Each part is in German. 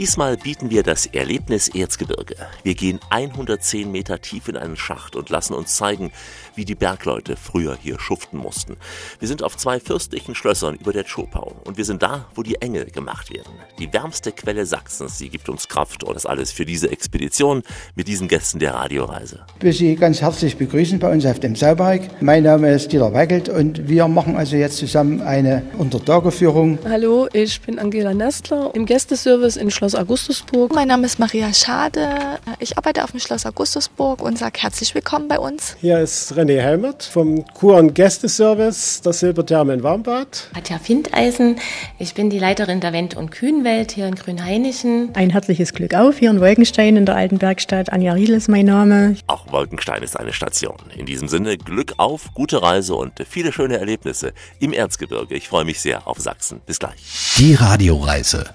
Diesmal bieten wir das Erlebnis Erzgebirge. Wir gehen 110 Meter tief in einen Schacht und lassen uns zeigen, wie die Bergleute früher hier schuften mussten. Wir sind auf zwei fürstlichen Schlössern über der Tschopau und wir sind da, wo die Engel gemacht werden. Die wärmste Quelle Sachsens, sie gibt uns Kraft und das alles für diese Expedition mit diesen Gästen der Radioreise. Ich will Sie ganz herzlich begrüßen bei uns auf dem Sauberg. Mein Name ist Dieter Weigelt und wir machen also jetzt zusammen eine Untertageführung. Hallo, ich bin Angela Nestler im Gästeservice in Schloss Augustusburg. Mein Name ist Maria Schade. Ich arbeite auf dem Schloss Augustusburg und sage herzlich willkommen bei uns. Hier ist René Helmert vom Kur- und Gästeservice der Silbertherme in Warmbad. Katja Findeisen, ich bin die Leiterin der Wendt- und Kühnwelt hier in Grünhainichen. Ein herzliches Glück auf hier in Wolkenstein in der alten Werkstatt. Anja Riedl ist mein Name. Auch Wolkenstein ist eine Station. In diesem Sinne Glück auf, gute Reise und viele schöne Erlebnisse im Erzgebirge. Ich freue mich sehr auf Sachsen. Bis gleich. Die Radioreise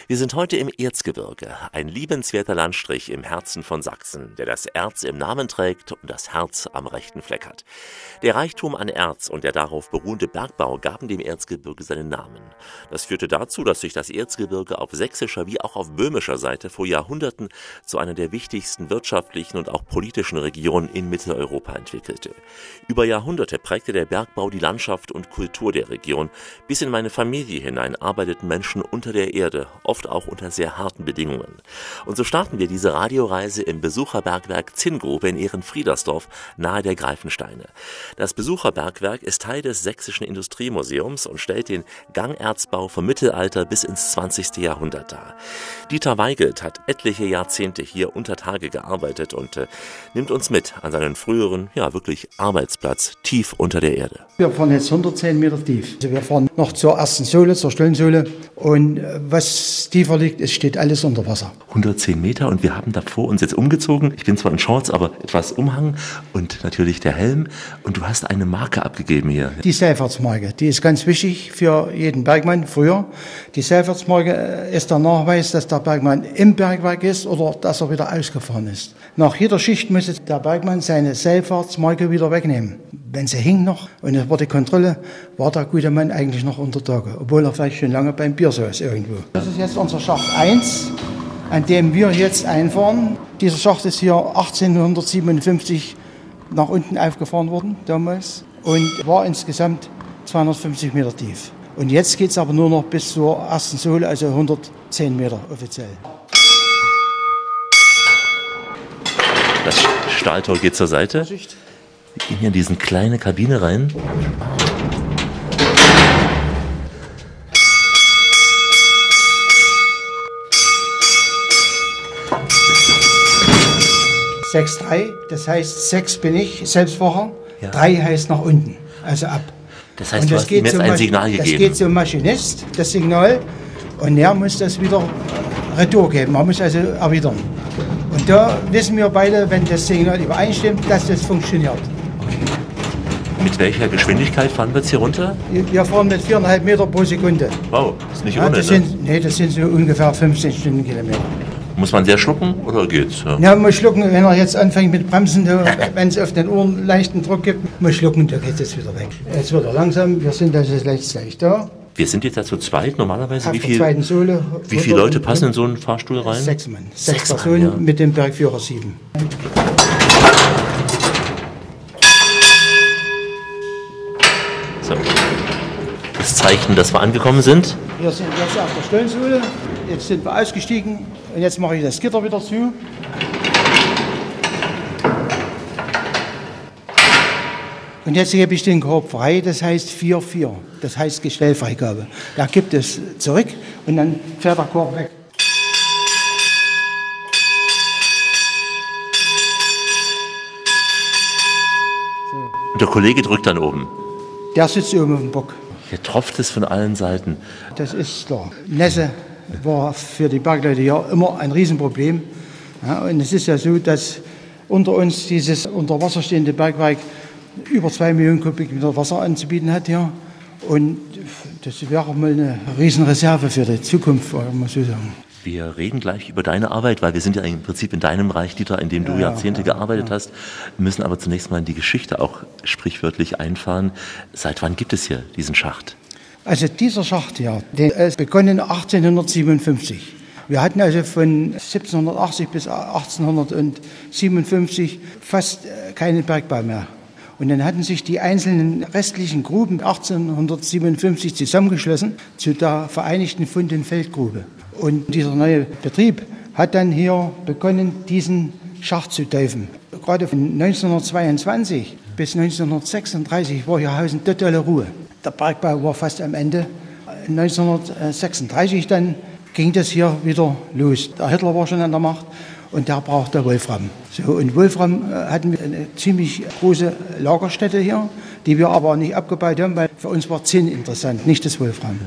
Wir sind heute im Erzgebirge, ein liebenswerter Landstrich im Herzen von Sachsen, der das Erz im Namen trägt und das Herz am rechten Fleck hat. Der Reichtum an Erz und der darauf beruhende Bergbau gaben dem Erzgebirge seinen Namen. Das führte dazu, dass sich das Erzgebirge auf sächsischer wie auch auf böhmischer Seite vor Jahrhunderten zu einer der wichtigsten wirtschaftlichen und auch politischen Regionen in Mitteleuropa entwickelte. Über Jahrhunderte prägte der Bergbau die Landschaft und Kultur der Region. Bis in meine Familie hinein arbeiteten Menschen unter der Erde, oft auch unter sehr harten Bedingungen. Und so starten wir diese Radioreise im Besucherbergwerk Zinngrube in Ehrenfriedersdorf nahe der Greifensteine. Das Besucherbergwerk ist Teil des Sächsischen Industriemuseums und stellt den Gangerzbau vom Mittelalter bis ins 20. Jahrhundert dar. Dieter Weigelt hat etliche Jahrzehnte hier unter Tage gearbeitet und äh, nimmt uns mit an seinen früheren, ja wirklich Arbeitsplatz tief unter der Erde. Wir fahren jetzt 110 Meter tief. Also wir fahren noch zur ersten Sohle, zur Stollensohle und äh, was tiefer liegt, es steht alles unter Wasser. 110 Meter und wir haben davor uns jetzt umgezogen. Ich bin zwar in Shorts, aber etwas Umhang und natürlich der Helm. Und du hast eine Marke abgegeben hier. Die Seilfahrtsmarke, die ist ganz wichtig für jeden Bergmann früher. Die Seilfahrtsmarke äh, ist der Nachweis, dass der Bergmann im Bergwerk ist oder dass er wieder ausgefahren ist. Nach jeder Schicht muss der Bergmann seine Seilfahrtsmarke wieder wegnehmen. Wenn sie hing noch und es war die Kontrolle, war der gute Mann eigentlich noch unter Tage, obwohl er vielleicht schon lange beim Bierso ist irgendwo. Das ist jetzt unser Schacht 1, an dem wir jetzt einfahren. Dieser Schacht ist hier 1857 nach unten aufgefahren worden damals und war insgesamt 250 Meter tief. Und jetzt geht es aber nur noch bis zur ersten Sohle, also 110 Meter offiziell. Das Stahltor geht zur Seite. Wir gehen hier in diese kleine Kabine rein. Sechs drei, das heißt sechs bin ich, Selbstfacher, Ja. drei heißt nach unten, also ab. Das heißt, Und du hast ihm jetzt ein Masch- Signal Das gegeben. geht zum Maschinist, das Signal, und er muss das wieder retour geben. Man muss also erwidern. Und da wissen wir beide, wenn das Signal übereinstimmt, dass das funktioniert. Mit welcher Geschwindigkeit fahren wir jetzt hier runter? Wir fahren mit viereinhalb Meter pro Sekunde. Wow, ist nicht Ja, ohne, das, ne? sind, nee, das sind so ungefähr 15 Stundenkilometer. Muss man sehr schlucken oder geht's? Ja. Ja, muss schlucken, wenn er jetzt anfängt mit Bremsen, wenn es auf den Ohren leichten Druck gibt, muss schlucken, da geht es wieder weg. Jetzt wird er langsam, wir sind also jetzt gleich da. Wir sind jetzt ja zu zweit normalerweise. Auf Wie, viel, zweiten Sohle. wie viele Leute passen in so einen Fahrstuhl rein? Sechs Mann. Sechs, Sechs Mann, Personen ja. mit dem Bergführer sieben. So. Das Zeichen, dass wir angekommen sind. Wir sind jetzt auf der Stollensohle, jetzt sind wir ausgestiegen und jetzt mache ich das Gitter wieder zu. Und jetzt gebe ich den Korb frei, das heißt 4-4, das heißt Gestellfreigabe. Da gibt es zurück und dann fährt der Korb weg. Und der Kollege drückt dann oben. Der sitzt oben auf dem Bock. Hier tropft es von allen Seiten. Das ist klar. Nässe war für die Bergleute ja immer ein Riesenproblem. Ja, und es ist ja so, dass unter uns dieses unter Wasser stehende Bergwerk über zwei Millionen Kubikmeter Wasser anzubieten hat hier. Und das wäre mal eine Riesenreserve für die Zukunft, muss so sagen. Wir reden gleich über deine Arbeit, weil wir sind ja im Prinzip in deinem Reich, Dieter, in dem du ja, Jahrzehnte ja, gearbeitet ja. hast, müssen aber zunächst mal in die Geschichte auch sprichwörtlich einfahren. Seit wann gibt es hier diesen Schacht? Also dieser Schacht hier, der ist begonnen 1857. Wir hatten also von 1780 bis 1857 fast äh, keinen Bergbau mehr. Und dann hatten sich die einzelnen restlichen Gruben 1857 zusammengeschlossen zu der Vereinigten Fund- und Feldgrube. Und dieser neue Betrieb hat dann hier begonnen, diesen Schacht zu teufen. Gerade von 1922 bis 1936 war hier Hausen totale Ruhe. Der Bergbau war fast am Ende. 1936 dann ging das hier wieder los. Der Hitler war schon an der Macht und der brauchte Wolfram. So, und Wolfram äh, hatten wir eine ziemlich große Lagerstätte hier, die wir aber nicht abgebaut haben, weil für uns war Zinn interessant, nicht das Wolfram.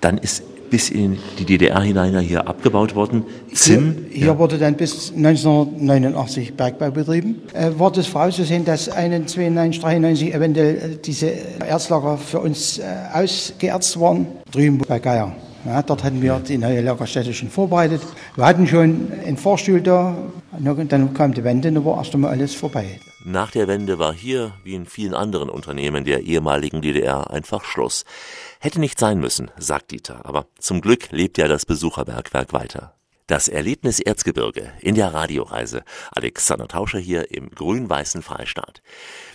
Dann ist bis in die DDR hinein hier abgebaut worden. Zinn? Hier, hier ja. wurde dann bis 1989 Bergbau betrieben. Äh, war das vorauszusehen, dass 91, 93 eventuell äh, diese Erzlager für uns äh, ausgeerzt waren? Drüben bei Geier. Ja, dort hatten wir die neue Lagerstätte schon vorbereitet. Wir hatten schon einen Vorstuhl da, dann kam die Wende, dann war erst einmal alles vorbei. Nach der Wende war hier, wie in vielen anderen Unternehmen der ehemaligen DDR, einfach Schluss. Hätte nicht sein müssen, sagt Dieter, aber zum Glück lebt ja das Besucherbergwerk weiter. Das Erlebnis Erzgebirge in der Radioreise. Alexander Tauscher hier im grün-weißen Freistaat.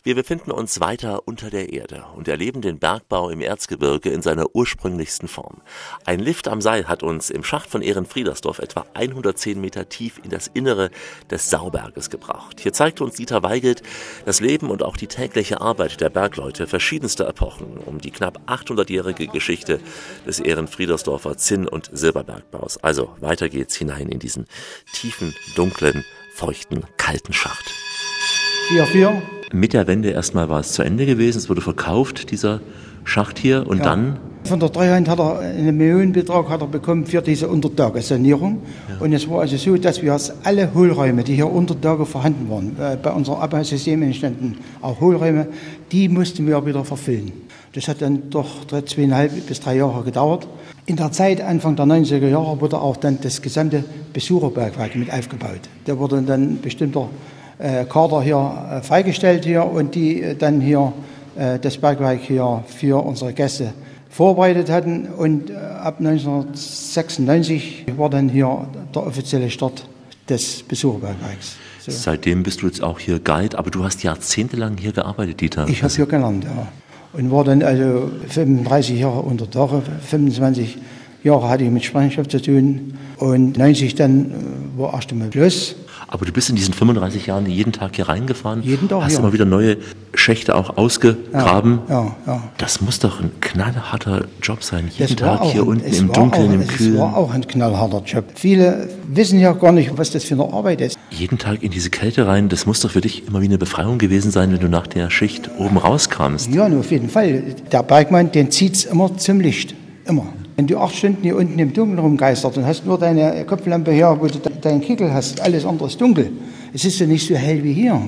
Wir befinden uns weiter unter der Erde und erleben den Bergbau im Erzgebirge in seiner ursprünglichsten Form. Ein Lift am Seil hat uns im Schacht von Ehrenfriedersdorf etwa 110 Meter tief in das Innere des Sauberges gebracht. Hier zeigt uns Dieter Weigelt das Leben und auch die tägliche Arbeit der Bergleute verschiedenster Epochen um die knapp 800-jährige Geschichte des Ehrenfriedersdorfer Zinn- und Silberbergbaus. Also weiter geht's hinein in diesen tiefen, dunklen, feuchten, kalten Schacht. 4-4. Mit der Wende erstmal war es zu Ende gewesen, es wurde verkauft, dieser Schacht hier, und ja. dann? Von der Treuhand hat er einen Millionenbetrag hat er bekommen für diese Untertagesanierung. Ja. Und es war also so, dass wir alle Hohlräume, die hier unter Tage vorhanden waren, äh, bei unserem Abbausystem entstanden auch Hohlräume, die mussten wir wieder verfüllen. Das hat dann doch zweieinhalb bis drei Jahre gedauert. In der Zeit, Anfang der 90er Jahre, wurde auch dann das gesamte Besucherbergwerk mit aufgebaut. Da wurde dann bestimmter Kader hier äh, freigestellt hier und die äh, dann hier das Bergwerk hier für unsere Gäste vorbereitet hatten. Und ab 1996 war dann hier der offizielle Start des Besucherbergwerks. So. Seitdem bist du jetzt auch hier Guide, aber du hast jahrzehntelang hier gearbeitet, Dieter. Ich habe hier gelernt, ja. Und war dann also 35 Jahre unter Dach, 25 Jahre hatte ich mit Sprechenschaft zu tun und 90 dann war erst einmal Schluss. Aber du bist in diesen 35 Jahren jeden Tag hier reingefahren. Jeden Tag, Hast ja. immer wieder neue Schächte auch ausgegraben. Ja, ja. Das muss doch ein knallharter Job sein. Jeden Tag hier ein, unten im Dunkeln, auch, im Kühlen. Es war auch ein knallharter Job. Viele wissen ja gar nicht, was das für eine Arbeit ist. Jeden Tag in diese Kälte rein, das muss doch für dich immer wie eine Befreiung gewesen sein, wenn du nach der Schicht oben rauskamst. Ja, auf jeden Fall. Der Bergmann, den zieht es immer zum Licht. Immer. Wenn du acht Stunden hier unten im Dunkeln rumgeistert und hast nur deine Kopflampe hier, wo du deinen Kickel hast, alles andere ist dunkel. Es ist ja nicht so hell wie hier.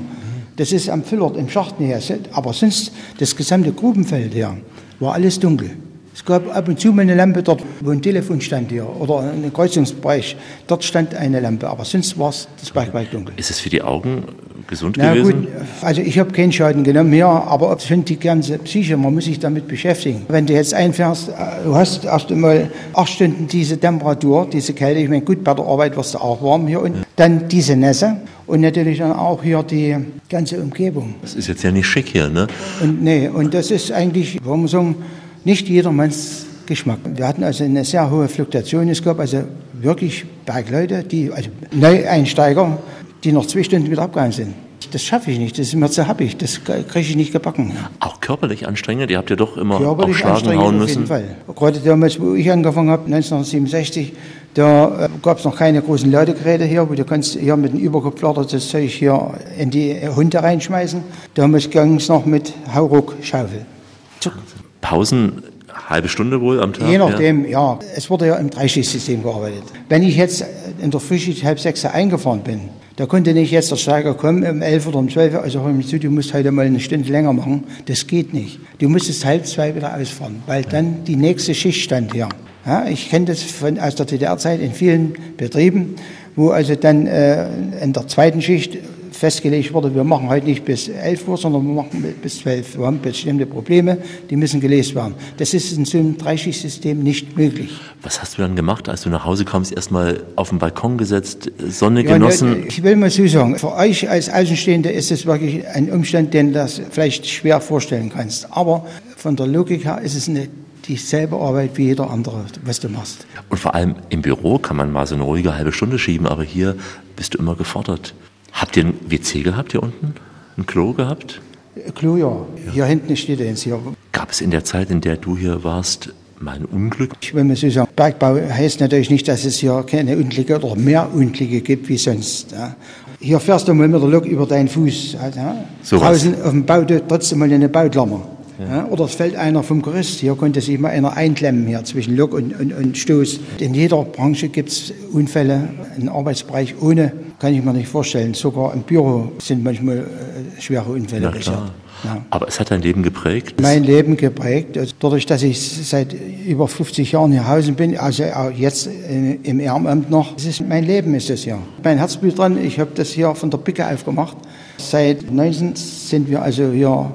Das ist am Füllert, im Schachten her. Aber sonst, das gesamte Grubenfeld hier, war alles dunkel. Es gab ab und zu mal eine Lampe dort, wo ein Telefon stand hier oder ein Kreuzungsbereich. Dort stand eine Lampe, aber sonst war es das Bergwald dunkel. Ist es für die Augen gesund Na gewesen? Gut, also ich habe keinen Schaden genommen hier, aber ob schon die ganze Psyche, man muss sich damit beschäftigen. Wenn du jetzt einfährst, äh, du hast erst einmal acht Stunden diese Temperatur, diese Kälte, ich meine gut, bei der Arbeit wirst du auch warm hier unten. Ja. Dann diese Nässe und natürlich dann auch hier die ganze Umgebung. Das ist jetzt ja nicht schick hier, ne? Und nee, und das ist eigentlich, warum sagen, nicht jedermanns Geschmack. Wir hatten also eine sehr hohe Fluktuation. Es gab also wirklich Bergleute, die, also Neueinsteiger, die noch zwei Stunden wieder abgegangen sind. Das schaffe ich nicht, das ist mir zu happig, das kriege ich nicht gebacken. Auch körperlich anstrengend? Ihr habt ja doch immer körperlich aufschlagen hauen müssen. Auf jeden Fall. Gerade damals, wo ich angefangen habe, 1967, da äh, gab es noch keine großen Ladegeräte hier, wo du kannst hier mit dem Überkopflader das Zeug hier in die Hunde reinschmeißen. Damals ging es noch mit Hauruck-Schaufel. Pausen halbe Stunde wohl am Tag? Je nachdem, ja. ja. Es wurde ja im Dreischichtsystem gearbeitet. Wenn ich jetzt in der Frühschicht halb sechs eingefahren bin, Da konnte nicht jetzt der Steiger kommen um 11 oder um 12 also im Studio, du musst heute mal eine Stunde länger machen. Das geht nicht. Du musstest halb zwei wieder ausfahren, weil dann die nächste Schicht stand hier. Ja, ich kenne das von, aus der DDR-Zeit in vielen Betrieben, wo also dann äh, in der zweiten Schicht festgelegt wurde, wir machen heute nicht bis 11 Uhr, sondern wir machen bis 12 Uhr. Wir haben bestimmte Probleme, die müssen gelöst werden. Das ist in so einem Dreischichtsystem nicht möglich. Was hast du dann gemacht, als du nach Hause kommst? Erstmal auf den Balkon gesetzt, Sonne ja, genossen? Ich will mal so sagen, für euch als Außenstehende ist es wirklich ein Umstand, den du vielleicht schwer vorstellen kannst. Aber von der Logik her ist es eine dieselbe Arbeit wie jeder andere, was du machst. Und vor allem im Büro kann man mal so eine ruhige halbe Stunde schieben, aber hier bist du immer gefordert. Habt ihr ein WC gehabt hier unten? Ein Klo gehabt? Klo, ja. ja. Hier hinten steht eins hier. Gab es in der Zeit, in der du hier warst, mal ein Unglück? Ich will mal so sagen, Bergbau heißt natürlich nicht, dass es hier keine Unglücke oder mehr Unglücke gibt wie sonst. Ja. Hier fährst du mal mit der Lok über deinen Fuß. Ja. So Draußen was. auf dem Bau trotzdem mal eine Bauklammer. Ja. Oder es fällt einer vom Gerüst. Hier konnte sich mal einer einklemmen hier zwischen Lok und, und, und Stoß. In jeder Branche gibt es Unfälle, einen Arbeitsbereich ohne, kann ich mir nicht vorstellen. Sogar im Büro sind manchmal äh, schwere Unfälle passiert. Ja. Aber es hat dein Leben geprägt? Mein Leben geprägt. Also dadurch, dass ich seit über 50 Jahren hier Hause bin, also auch jetzt im Ehrenamt noch, das ist mein Leben ist das hier. Mein Herzblut dran, ich habe das hier von der Picke aufgemacht. Seit 19 sind wir also hier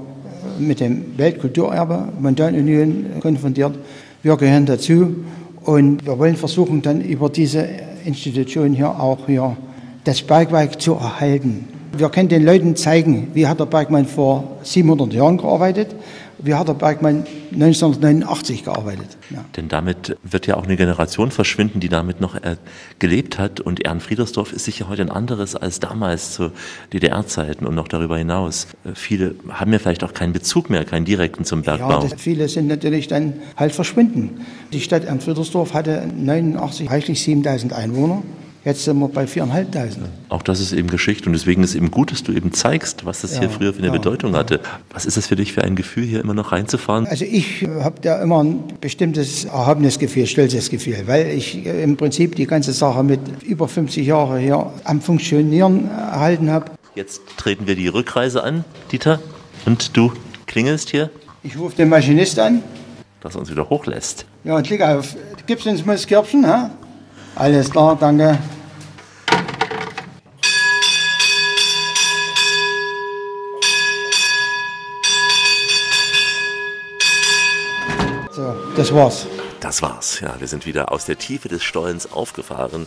mit dem Weltkulturerbe Montanunion konfrontiert. Wir gehören dazu und wir wollen versuchen, dann über diese Institution hier auch hier das Bergwerk zu erhalten. Wir können den Leuten zeigen, wie hat der Bergmann vor 700 Jahren gearbeitet, wie hat der Bergmann 1989 gearbeitet. Ja. Denn damit wird ja auch eine Generation verschwinden, die damit noch äh, gelebt hat. Und Ehrenfriedersdorf ist sicher heute ein anderes als damals zu DDR-Zeiten und noch darüber hinaus. Äh, viele haben ja vielleicht auch keinen Bezug mehr, keinen direkten zum Bergbau. Ja, viele sind natürlich dann halt verschwunden. Die Stadt Ehrenfriedersdorf hatte 89 reichlich 7000 Einwohner. Jetzt sind wir bei 4.500. Auch das ist eben Geschichte und deswegen ist es eben gut, dass du eben zeigst, was das ja, hier früher für eine ja, Bedeutung ja. hatte. Was ist das für dich für ein Gefühl, hier immer noch reinzufahren? Also ich habe da immer ein bestimmtes erhabenes Gefühl, stolzes Gefühl, weil ich im Prinzip die ganze Sache mit über 50 Jahren hier am Funktionieren erhalten habe. Jetzt treten wir die Rückreise an, Dieter, und du klingelst hier. Ich rufe den Maschinist an. Dass er uns wieder hochlässt. Ja, und klick auf. Gibst uns mal das Körbchen, ha? Alles klar, danke. So, das war's. Das war's. Ja, wir sind wieder aus der Tiefe des Stollens aufgefahren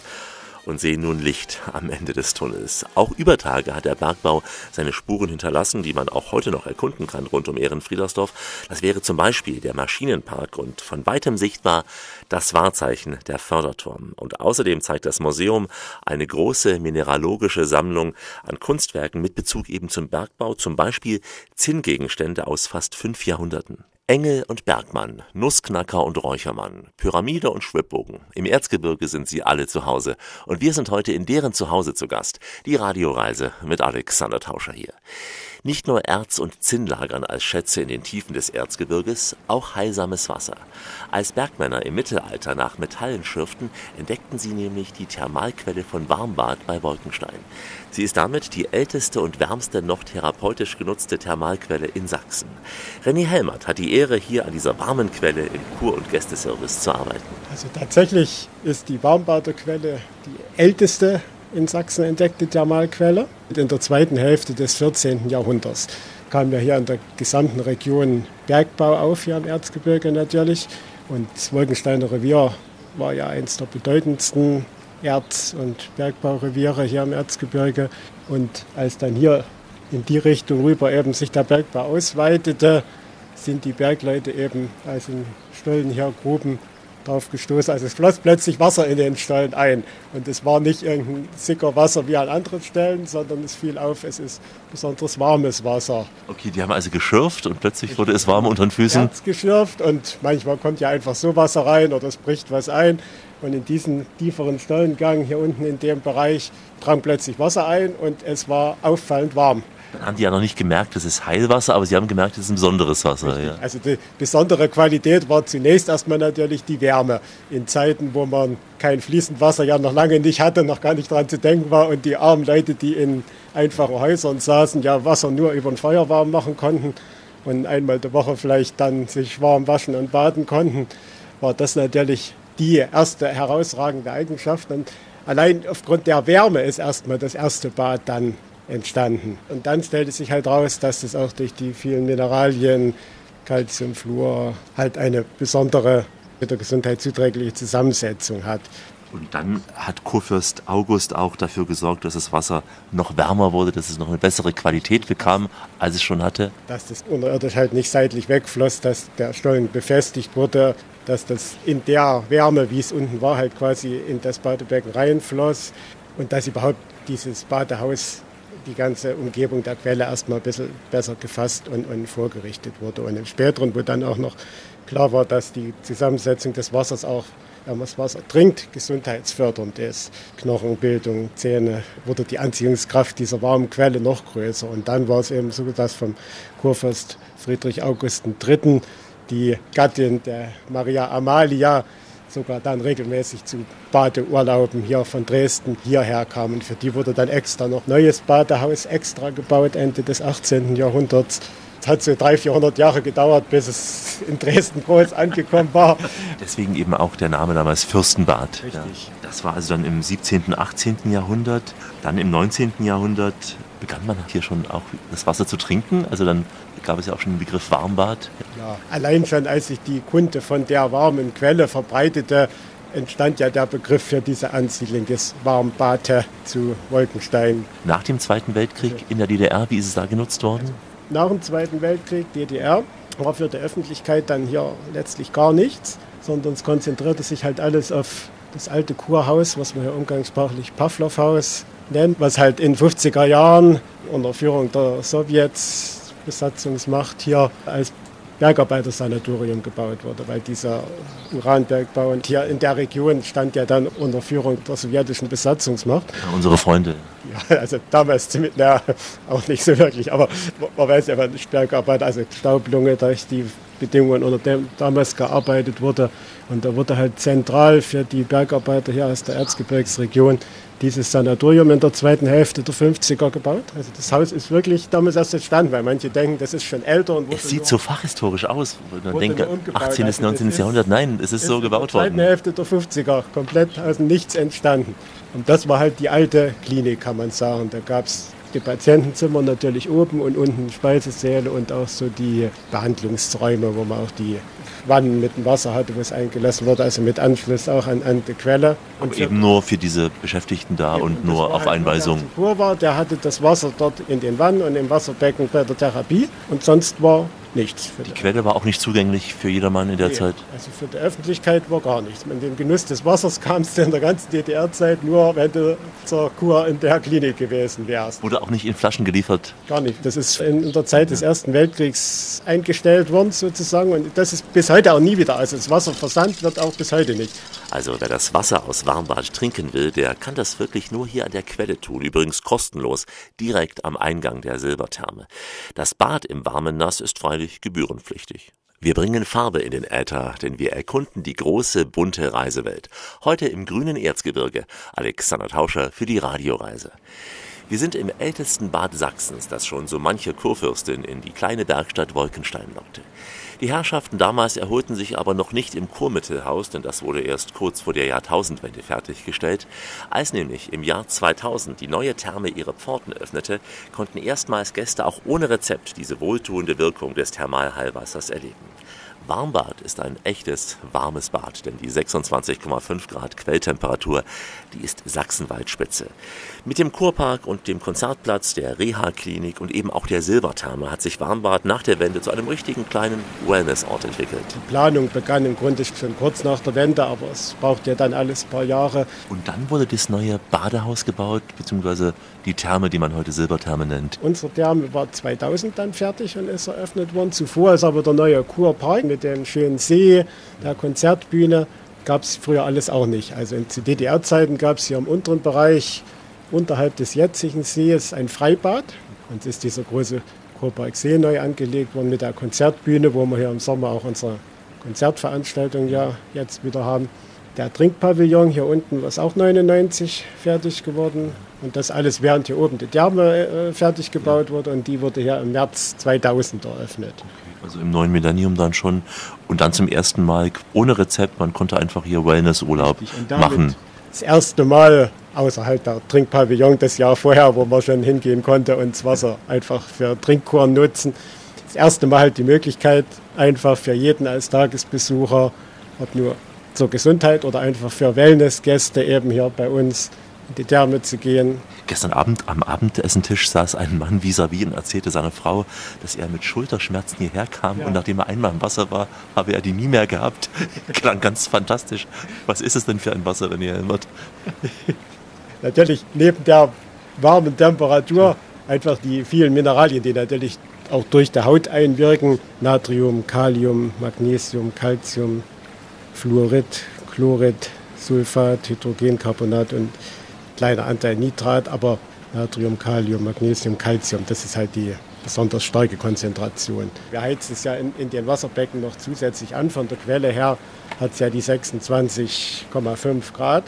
und sehen nun Licht am Ende des Tunnels. Auch über Tage hat der Bergbau seine Spuren hinterlassen, die man auch heute noch erkunden kann rund um Ehrenfriedersdorf. Das wäre zum Beispiel der Maschinenpark und von weitem sichtbar das Wahrzeichen der Förderturm. Und außerdem zeigt das Museum eine große mineralogische Sammlung an Kunstwerken mit Bezug eben zum Bergbau, zum Beispiel Zinngegenstände aus fast fünf Jahrhunderten. Engel und Bergmann, Nussknacker und Räuchermann, Pyramide und Schwibbogen. Im Erzgebirge sind sie alle zu Hause. Und wir sind heute in deren Zuhause zu Gast. Die Radioreise mit Alexander Tauscher hier. Nicht nur Erz- und Zinn lagern als Schätze in den Tiefen des Erzgebirges, auch heilsames Wasser. Als Bergmänner im Mittelalter nach Metallen schürften, entdeckten sie nämlich die Thermalquelle von Warmbad bei Wolkenstein. Sie ist damit die älteste und wärmste noch therapeutisch genutzte Thermalquelle in Sachsen. René Helmert hat die Ehre, hier an dieser warmen Quelle im Kur- und Gästeservice zu arbeiten. Also tatsächlich ist die Warmbader Quelle die älteste in Sachsen entdeckte Thermalquelle. In der zweiten Hälfte des 14. Jahrhunderts kam ja hier in der gesamten Region Bergbau auf, hier am Erzgebirge natürlich. Und das Wolkensteiner Revier war ja eines der bedeutendsten Erz- und Bergbaureviere hier im Erzgebirge. Und als dann hier in die Richtung rüber eben sich der Bergbau ausweitete, sind die Bergleute eben, als in Stollen hier gruben, drauf gestoßen. Also es floss plötzlich Wasser in den Stollen ein. Und es war nicht irgendein sicker Wasser wie an anderen Stellen, sondern es fiel auf, es ist besonders warmes Wasser. Okay, die haben also geschürft und plötzlich wurde es warm unter den Füßen? Herz geschürft und manchmal kommt ja einfach so Wasser rein oder es bricht was ein. Und in diesem tieferen Stollengang hier unten in dem Bereich drang plötzlich Wasser ein und es war auffallend warm. Haben die ja noch nicht gemerkt, das ist Heilwasser, aber sie haben gemerkt, das ist ein besonderes Wasser. Ja. Also die besondere Qualität war zunächst erstmal natürlich die Wärme. In Zeiten, wo man kein fließend Wasser ja noch lange nicht hatte, noch gar nicht dran zu denken war und die armen Leute, die in einfachen Häusern saßen, ja Wasser nur über ein Feuer warm machen konnten und einmal die Woche vielleicht dann sich warm waschen und baden konnten, war das natürlich die erste herausragende Eigenschaft. Und allein aufgrund der Wärme ist erstmal das erste Bad dann entstanden. Und dann stellte sich halt raus, dass es auch durch die vielen Mineralien, Calcium, Fluor, halt eine besondere, mit der Gesundheit zuträgliche Zusammensetzung hat. Und dann hat Kurfürst August auch dafür gesorgt, dass das Wasser noch wärmer wurde, dass es noch eine bessere Qualität bekam, als es schon hatte. Dass das unterirdisch halt nicht seitlich wegfloss, dass der Stollen befestigt wurde, dass das in der Wärme, wie es unten war, halt quasi in das Badebecken reinfloss und dass überhaupt dieses Badehaus die ganze Umgebung der Quelle erstmal ein bisschen besser gefasst und, und vorgerichtet wurde. Und im späteren, wo dann auch noch klar war, dass die Zusammensetzung des Wassers auch wenn man das Wasser trinkt, gesundheitsfördernd ist. Knochenbildung, Zähne, wurde die Anziehungskraft dieser warmen Quelle noch größer. Und dann war es eben so, dass vom Kurfürst Friedrich August III. die Gattin der Maria Amalia sogar dann regelmäßig zu Badeurlauben hier von Dresden hierher kamen. Für die wurde dann extra noch neues Badehaus extra gebaut Ende des 18. Jahrhunderts hat so 300, 400 Jahre gedauert, bis es in Dresden groß angekommen war. Deswegen eben auch der Name damals Fürstenbad. Richtig. Ja. Das war also dann im 17., 18. Jahrhundert. Dann im 19. Jahrhundert begann man hier schon auch das Wasser zu trinken. Also dann gab es ja auch schon den Begriff Warmbad. Ja, allein schon als sich die Kunde von der warmen Quelle verbreitete, entstand ja der Begriff für diese Ansiedlung des Warmbate zu Wolkenstein. Nach dem Zweiten Weltkrieg in der DDR, wie ist es da genutzt worden? nach dem Zweiten Weltkrieg, DDR, war für die Öffentlichkeit dann hier letztlich gar nichts, sondern es konzentrierte sich halt alles auf das alte Kurhaus, was man hier umgangssprachlich Pavlov-Haus nennt, was halt in 50er Jahren unter Führung der Sowjets Besatzungsmacht hier als Bergarbeitersanatorium gebaut wurde, weil dieser Uranbergbau und hier in der Region stand ja dann unter Führung der sowjetischen Besatzungsmacht. Ja, unsere Freunde. Ja, also damals ziemlich, na, auch nicht so wirklich, aber man weiß ja, nicht Bergarbeit, also Staublunge durch die Bedingungen, unter denen damals gearbeitet wurde. Und da wurde halt zentral für die Bergarbeiter hier aus der Erzgebirgsregion dieses Sanatorium in der zweiten Hälfte der 50er gebaut. Also das Haus ist wirklich damals erst entstanden, weil manche denken, das ist schon älter. Und es sieht so fachhistorisch aus. Man denkt, 18. bis 19. Also Jahrhundert, nein, es ist, ist so gebaut worden. In der zweiten Hälfte der 50er, komplett aus dem Nichts entstanden. Und das war halt die alte Klinik, kann man sagen. Da gab es die Patientenzimmer natürlich oben und unten Speisesäle und auch so die Behandlungsräume, wo man auch die Wannen mit dem Wasser hatte, wo es eingelassen wurde, also mit Anschluss auch an, an die Quelle. Und Aber eben nur für diese Beschäftigten da und nur auf halt Einweisung. Der war, der hatte das Wasser dort in den Wannen und im Wasserbecken bei der Therapie und sonst war nichts. die Quelle war auch nicht zugänglich für jedermann in der nee, Zeit? Also für die Öffentlichkeit war gar nichts. Mit dem Genuss des Wassers kamst du in der ganzen DDR-Zeit nur, wenn du zur Kur in der Klinik gewesen wärst. Wurde auch nicht in Flaschen geliefert? Gar nicht. Das ist in der Zeit des Ersten Weltkriegs eingestellt worden sozusagen und das ist bis heute auch nie wieder. Also das Wasser versandt wird auch bis heute nicht. Also wer das Wasser aus Warmbad trinken will, der kann das wirklich nur hier an der Quelle tun. Übrigens kostenlos, direkt am Eingang der Silbertherme. Das Bad im warmen Nass ist freilich gebührenpflichtig. Wir bringen Farbe in den Äther, denn wir erkunden die große, bunte Reisewelt. Heute im grünen Erzgebirge. Alexander Tauscher für die Radioreise. Wir sind im ältesten Bad Sachsens, das schon so manche Kurfürstin in die kleine Bergstadt Wolkenstein lockte. Die Herrschaften damals erholten sich aber noch nicht im Kurmittelhaus, denn das wurde erst kurz vor der Jahrtausendwende fertiggestellt. Als nämlich im Jahr 2000 die neue Therme ihre Pforten öffnete, konnten erstmals Gäste auch ohne Rezept diese wohltuende Wirkung des Thermalheilwassers erleben. Warmbad ist ein echtes warmes Bad, denn die 26,5 Grad Quelltemperatur, die ist Sachsenwaldspitze. Mit dem Kurpark und dem Konzertplatz, der Reha-Klinik und eben auch der Silbertherme hat sich Warmbad nach der Wende zu einem richtigen kleinen Wellnessort entwickelt. Die Planung begann im Grunde schon kurz nach der Wende, aber es braucht ja dann alles ein paar Jahre. Und dann wurde das neue Badehaus gebaut, beziehungsweise die Therme, die man heute Silbertherme nennt. Unsere Therme war 2000 dann fertig und ist eröffnet worden. Zuvor ist aber der neue Kurpark mit dem schönen See, der Konzertbühne, gab es früher alles auch nicht. Also zu DDR-Zeiten gab es hier im unteren Bereich unterhalb des jetzigen Sees ein Freibad. Uns ist dieser große Kurpark See neu angelegt worden mit der Konzertbühne, wo wir hier im Sommer auch unsere Konzertveranstaltung ja jetzt wieder haben. Der Trinkpavillon hier unten ist auch 99 fertig geworden. Und das alles während hier oben die Therme äh, fertig gebaut wurde und die wurde hier im März 2000 eröffnet. Also im neuen Millennium dann schon und dann zum ersten Mal ohne Rezept, man konnte einfach hier Wellnessurlaub machen. Das erste Mal außerhalb der Trinkpavillon das Jahr vorher, wo man schon hingehen konnte und das Wasser einfach für Trinkkuren nutzen. Das erste Mal halt die Möglichkeit, einfach für jeden als Tagesbesucher, ob nur zur Gesundheit oder einfach für Wellnessgäste eben hier bei uns in die Therme zu gehen. Gestern Abend am Abendessentisch saß ein Mann vis-à-vis -vis und erzählte seiner Frau, dass er mit Schulterschmerzen hierher kam ja. und nachdem er einmal im Wasser war, habe er die nie mehr gehabt. Klang ganz fantastisch. Was ist es denn für ein Wasser, wenn ihr erinnert? natürlich neben der warmen Temperatur einfach die vielen Mineralien, die natürlich auch durch die Haut einwirken. Natrium, Kalium, Magnesium, Calcium, Fluorid, Chlorid, Sulfat, Hydrogencarbonat und kleiner Anteil Nitrat, aber Natrium, Kalium, Magnesium, Calcium, das ist halt die besonders starke Konzentration. Wir heizen es ja in, in den Wasserbecken noch zusätzlich an. Von der Quelle her hat es ja die 26,5 Grad.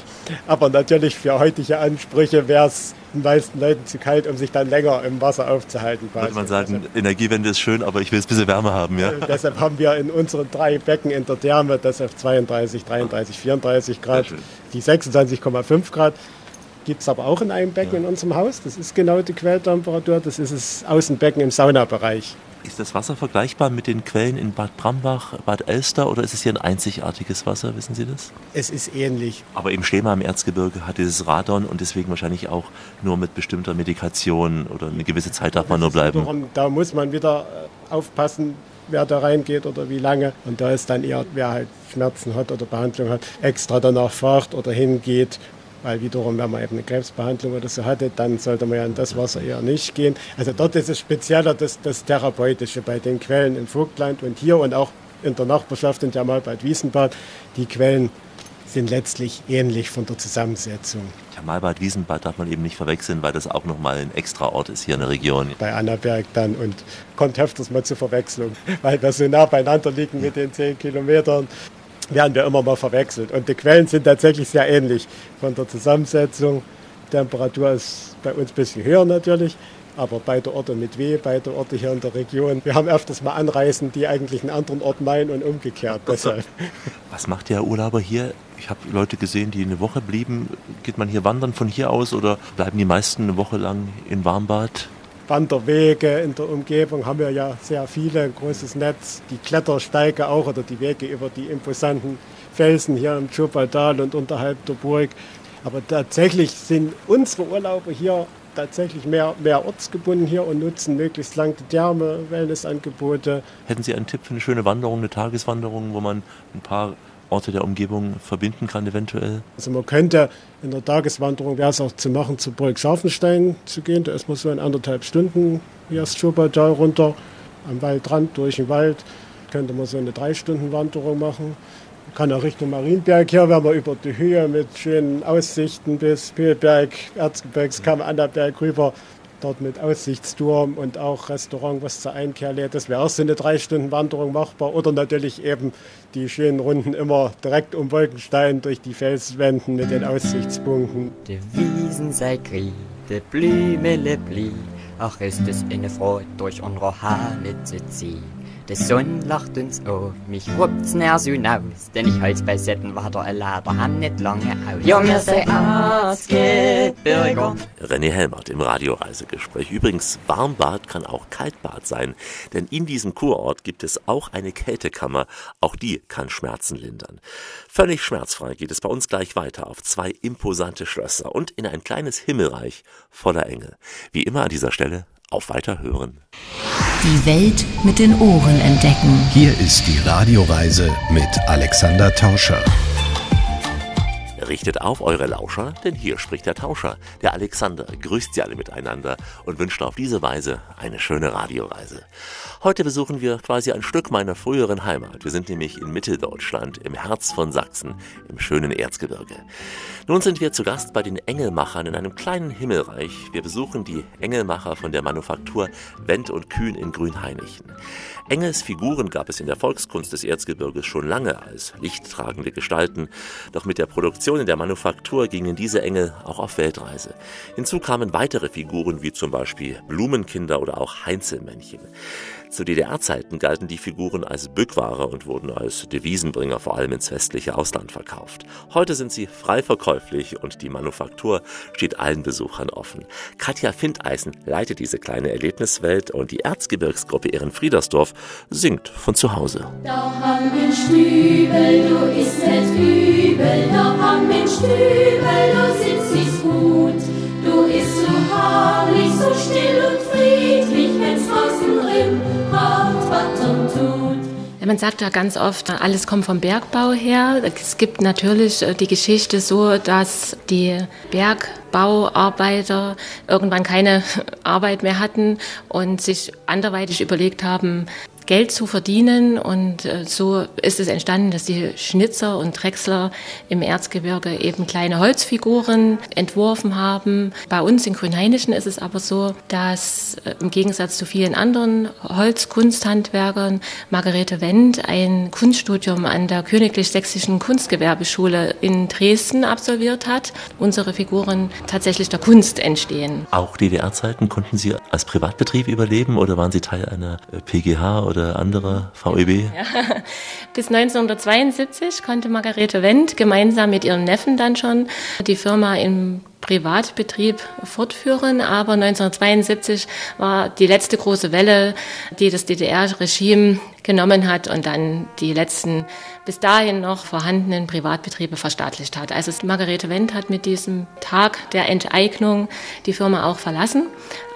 Aber natürlich für heutige Ansprüche wäre es den meisten Leuten zu kalt, um sich dann länger im Wasser aufzuhalten. Würde man sagen, deshalb, Energiewende ist schön, aber ich will es ein bisschen wärmer haben. Ja? deshalb haben wir in unseren drei Becken in der Therme das auf 32, 33, 34 Grad, die 26,5 Grad gibt es aber auch in einem Becken ja. in unserem Haus. Das ist genau die Quelltemperatur. Das ist das Außenbecken im Saunabereich. Ist das Wasser vergleichbar mit den Quellen in Bad Brambach, Bad Elster oder ist es hier ein einzigartiges Wasser? Wissen Sie das? Es ist ähnlich. Aber im Schlema im Erzgebirge hat dieses Radon und deswegen wahrscheinlich auch nur mit bestimmter Medikation oder eine gewisse Zeit darf man nur bleiben. Wiederum, da muss man wieder äh, aufpassen, wer da reingeht oder wie lange. Und da ist dann eher, wer halt Schmerzen hat oder Behandlung hat, extra danach fragt oder hingeht weil wiederum, wenn man eben eine Krebsbehandlung oder so hatte, dann sollte man ja in das Wasser eher nicht gehen. Also dort ist es spezieller das, das Therapeutische bei den Quellen in Vogtland und hier und auch in der Nachbarschaft in Jamalbad Wiesenbad. Die Quellen sind letztlich ähnlich von der Zusammensetzung. Jamalbad Wiesenbad darf man eben nicht verwechseln, weil das auch nochmal ein extra Ort ist hier in der Region. Bei Annaberg dann und kommt öfters mal zur Verwechslung, weil wir so nah beieinander liegen mit den zehn Kilometern werden wir immer mal verwechselt. Und die Quellen sind tatsächlich sehr ähnlich von der Zusammensetzung. Temperatur ist bei uns ein bisschen höher natürlich, aber beide Orte mit W, beide Orte hier in der Region. Wir haben öfters mal Anreisen, die eigentlich einen anderen Ort meinen und umgekehrt. Deshalb. Was macht der Urlauber hier? Ich habe Leute gesehen, die eine Woche blieben. Geht man hier wandern von hier aus oder bleiben die meisten eine Woche lang in Warmbad? Wanderwege in der Umgebung haben wir ja sehr viele, ein großes Netz, die Klettersteige auch oder die Wege über die imposanten Felsen hier im Chopaldal und unterhalb der Burg. Aber tatsächlich sind unsere Urlauber hier tatsächlich mehr, mehr ortsgebunden hier und nutzen möglichst lang die Therme, Wellnessangebote. Hätten Sie einen Tipp für eine schöne Wanderung, eine Tageswanderung, wo man ein paar Orte der Umgebung verbinden kann eventuell? Also man könnte in der Tageswanderung wäre es auch zu machen, zu Burg Scharfenstein zu gehen. Da ist man so in anderthalb Stunden hier das Schobertal runter, am Waldrand durch den Wald. Könnte man so eine drei Stunden Wanderung machen. Man kann auch Richtung Marienberg hier, wenn man über die Höhe mit schönen Aussichten bis Pillberg, Erzgebirgskamm, Annaberg rüber dort mit Aussichtsturm und auch Restaurant, was zur Einkehr lädt. Das wäre auch so eine drei Stunden Wanderung machbar. Oder natürlich eben die schönen Runden immer direkt um Wolkenstein durch die Felswänden mit den Aussichtspunkten. Die Wiesen sei grie, die Blümele blie, ach ist es eine Freude durch unsere Halle zu ziehen. Die Sonne lacht uns auf, mich rupt's näher so hinaus, denn ich heiz bei Setten war der Lader han nicht lange aus. Junge sei Bürger. René Helmert im Radioreisegespräch. Übrigens, Warmbad kann auch Kaltbad sein, denn in diesem Kurort gibt es auch eine Kältekammer. Auch die kann Schmerzen lindern. Völlig schmerzfrei geht es bei uns gleich weiter auf zwei imposante Schlösser und in ein kleines Himmelreich voller Engel. Wie immer an dieser Stelle auf Weiterhören. Die Welt mit den Ohren entdecken. Hier ist die Radioreise mit Alexander Tauscher. Richtet auf eure Lauscher, denn hier spricht der Tauscher. Der Alexander grüßt sie alle miteinander und wünscht auf diese Weise eine schöne Radioreise. Heute besuchen wir quasi ein Stück meiner früheren Heimat. Wir sind nämlich in Mitteldeutschland, im Herz von Sachsen, im schönen Erzgebirge. Nun sind wir zu Gast bei den Engelmachern in einem kleinen Himmelreich. Wir besuchen die Engelmacher von der Manufaktur Wendt und Kühn in Grünhainichen. Engels Figuren gab es in der Volkskunst des Erzgebirges schon lange als lichttragende Gestalten, doch mit der Produktion in der Manufaktur gingen diese Engel auch auf Weltreise. Hinzu kamen weitere Figuren wie zum Beispiel Blumenkinder oder auch Heinzelmännchen. Zu DDR-Zeiten galten die Figuren als Bückware und wurden als Devisenbringer vor allem ins westliche Ausland verkauft. Heute sind sie frei verkäuflich und die Manufaktur steht allen Besuchern offen. Katja Findeisen leitet diese kleine Erlebniswelt und die Erzgebirgsgruppe Ehrenfriedersdorf singt von zu Hause. Doch am Stübel, du isst es übel, doch am Stübel, du sitzt es gut. Du isst so herrlich, so still und friedlich, wenn's draußen rim man sagt ja ganz oft, alles kommt vom Bergbau her. Es gibt natürlich äh, die Geschichte so, dass die Bergbauarbeiter irgendwann keine Arbeit mehr hatten und sich anderweitig überlegt haben, Geld zu verdienen. Und äh, so ist es entstanden, dass die Schnitzer und Drechsler im Erzgebirge eben kleine Holzfiguren entworfen haben. Bei uns in Grünhainischen ist es aber so, dass äh, im Gegensatz zu vielen anderen Holzkunsthandwerkern Margarete Wendt ein Kunststudium an der Königlich Sächsischen Kunstgewerbeschule in Dresden absolviert hat. Unsere Figuren tatsächlich der Kunst entstehen. Auch DDR-Zeiten konnten Sie als Privatbetrieb überleben oder waren Sie Teil einer PGH oder oder andere VEB? Ja. Bis 1972 konnte Margarete Wendt gemeinsam mit ihrem Neffen dann schon die Firma im Privatbetrieb fortführen. Aber 1972 war die letzte große Welle, die das DDR-Regime genommen hat und dann die letzten bis dahin noch vorhandenen Privatbetriebe verstaatlicht hat. Also Margarete Wendt hat mit diesem Tag der Enteignung die Firma auch verlassen,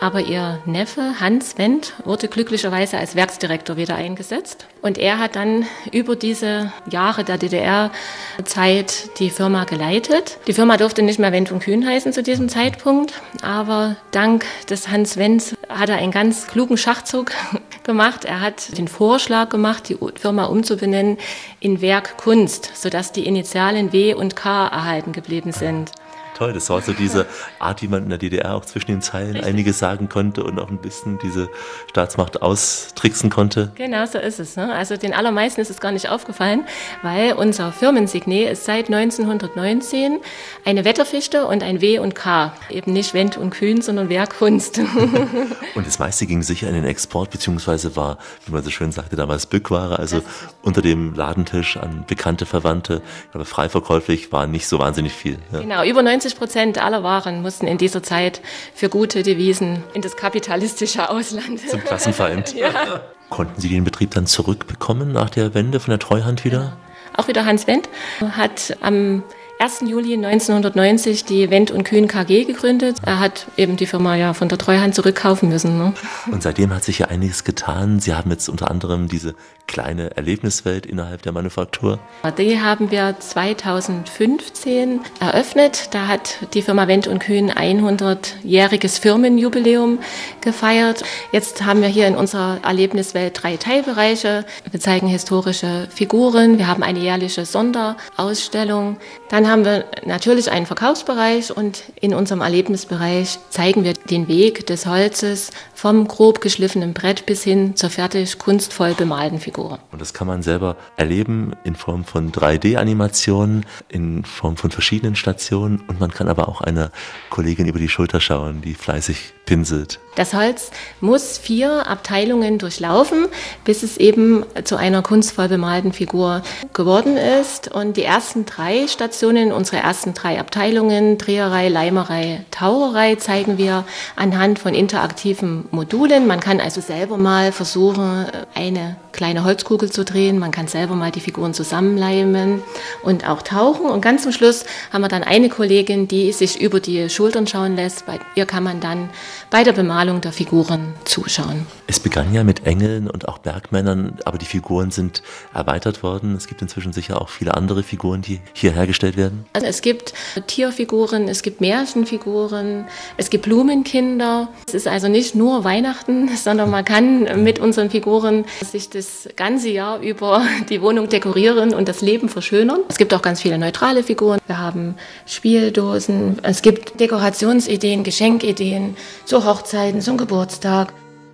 aber ihr Neffe Hans Wendt wurde glücklicherweise als Werksdirektor wieder eingesetzt und er hat dann über diese Jahre der DDR-Zeit die Firma geleitet. Die Firma durfte nicht mehr Wendt und Kühn heißen zu diesem Zeitpunkt, aber dank des Hans Wendt hat er einen ganz klugen Schachzug gemacht. Er hat den Vorschlag gemacht, die Firma umzubenennen in Werk Kunst, sodass die Initialen W und K erhalten geblieben sind toll. Das war so diese Art, wie man in der DDR auch zwischen den Zeilen Richtig. einiges sagen konnte und auch ein bisschen diese Staatsmacht austricksen konnte. Genau so ist es. Ne? Also den allermeisten ist es gar nicht aufgefallen, weil unser Firmensignet ist seit 1919 eine Wetterfichte und ein W und K. Eben nicht Wendt und Kühn, sondern Werkkunst. und das meiste ging sicher in den Export, beziehungsweise war, wie man so schön sagte, damals Bückware, also unter dem Ladentisch an bekannte Verwandte. Aber frei verkäuflich war nicht so wahnsinnig viel. Ja. Genau, über 90 90 Prozent aller Waren mussten in dieser Zeit für gute Devisen in das kapitalistische Ausland. Zum Klassenfeind. ja. Konnten Sie den Betrieb dann zurückbekommen nach der Wende von der Treuhand wieder? Ja. Auch wieder Hans Wendt hat am 1. Juli 1990 die Wendt und Kühn KG gegründet. Er hat eben die Firma ja von der Treuhand zurückkaufen müssen. Ne? Und seitdem hat sich ja einiges getan. Sie haben jetzt unter anderem diese kleine Erlebniswelt innerhalb der Manufaktur. Die haben wir 2015 eröffnet. Da hat die Firma Wendt und Kühn 100-jähriges Firmenjubiläum gefeiert. Jetzt haben wir hier in unserer Erlebniswelt drei Teilbereiche. Wir zeigen historische Figuren. Wir haben eine jährliche Sonderausstellung. Dann haben wir natürlich einen Verkaufsbereich und in unserem Erlebnisbereich zeigen wir den Weg des Holzes vom grob geschliffenen Brett bis hin zur fertig kunstvoll bemalten Figur. Und das kann man selber erleben in Form von 3D-Animationen, in Form von verschiedenen Stationen und man kann aber auch einer Kollegin über die Schulter schauen, die fleißig pinselt. Das Holz muss vier Abteilungen durchlaufen, bis es eben zu einer kunstvoll bemalten Figur geworden ist. Und die ersten drei Stationen, unsere ersten drei Abteilungen, Dreherei, Leimerei, Taucherei, zeigen wir anhand von interaktiven Modulen. Man kann also selber mal versuchen, eine kleine Holzkugel zu drehen. Man kann selber mal die Figuren zusammenleimen und auch tauchen. Und ganz zum Schluss haben wir dann eine Kollegin, die sich über die Schultern schauen lässt. Bei ihr kann man dann bei der Bemalung der Figuren zuschauen. Es begann ja mit Engeln und auch Bergmännern, aber die Figuren sind erweitert worden. Es gibt inzwischen sicher auch viele andere Figuren, die hier hergestellt werden? Also es gibt Tierfiguren, es gibt Märchenfiguren, es gibt Blumenkinder. Es ist also nicht nur Weihnachten, sondern man kann mit unseren Figuren sich das ganze Jahr über die Wohnung dekorieren und das Leben verschönern. Es gibt auch ganz viele neutrale Figuren. Wir haben Spieldosen, es gibt Dekorationsideen, Geschenkideen zu Hochzeiten, zum Geburtstag.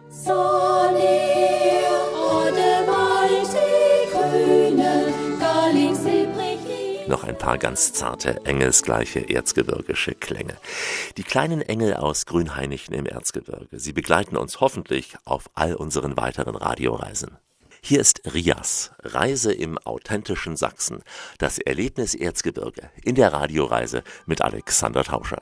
Sonne, paar ganz zarte, engelsgleiche erzgebirgische Klänge. Die kleinen Engel aus Grünhainichen im Erzgebirge. Sie begleiten uns hoffentlich auf all unseren weiteren Radioreisen. Hier ist Rias, Reise im authentischen Sachsen, das Erlebnis Erzgebirge in der Radioreise mit Alexander Tauscher.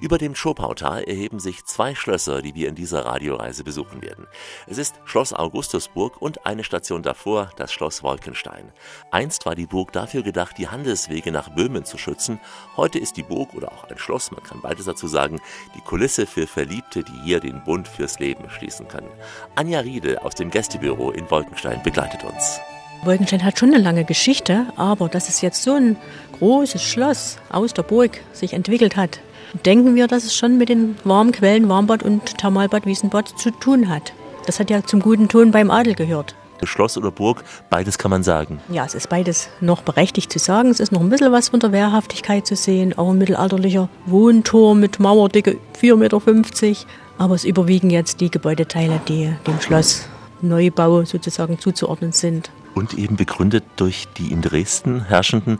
Über dem Schopautal erheben sich zwei Schlösser, die wir in dieser Radioreise besuchen werden. Es ist Schloss Augustusburg und eine Station davor das Schloss Wolkenstein. Einst war die Burg dafür gedacht, die Handelswege nach Böhmen zu schützen. Heute ist die Burg oder auch ein Schloss, man kann beides dazu sagen, die Kulisse für Verliebte, die hier den Bund fürs Leben schließen können. Anja Riedel aus dem Gästebüro in Wolkenstein begleitet uns. Wolkenstein hat schon eine lange Geschichte, aber dass es jetzt so ein großes Schloss aus der Burg sich entwickelt hat, denken wir, dass es schon mit den warmen Quellen Warmbad und Thermalbad Wiesenbad zu tun hat. Das hat ja zum guten Ton beim Adel gehört. Schloss oder Burg, beides kann man sagen. Ja, es ist beides noch berechtigt zu sagen. Es ist noch ein bisschen was von der Wehrhaftigkeit zu sehen. Auch ein mittelalterlicher Wohnturm mit Mauerdicke 4,50 Meter. Aber es überwiegen jetzt die Gebäudeteile, die dem Schloss Neubau sozusagen zuzuordnen sind. Und eben begründet durch die in Dresden Herrschenden,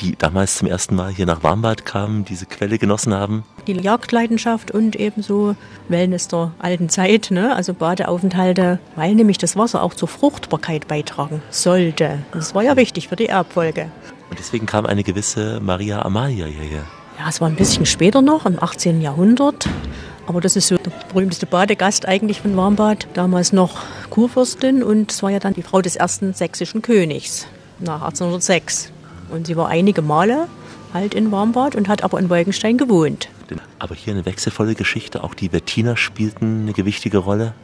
die damals zum ersten Mal hier nach Warmbad kamen, diese Quelle genossen haben. Die Jagdleidenschaft und ebenso Wellness der alten Zeit, ne? also Badeaufenthalte, weil nämlich das Wasser auch zur Fruchtbarkeit beitragen sollte. Das war ja wichtig für die Erbfolge. Und deswegen kam eine gewisse Maria Amalia hierher. Ja, es war ein bisschen später noch, im 18. Jahrhundert. Aber das ist so der berühmteste Badegast eigentlich von Warmbad. Damals noch Kurfürstin und es war ja dann die Frau des ersten sächsischen Königs nach 1806. Und sie war einige Male halt in Warmbad und hat aber in Wolkenstein gewohnt. Aber hier eine wechselvolle Geschichte. Auch die Wettiner spielten eine gewichtige Rolle.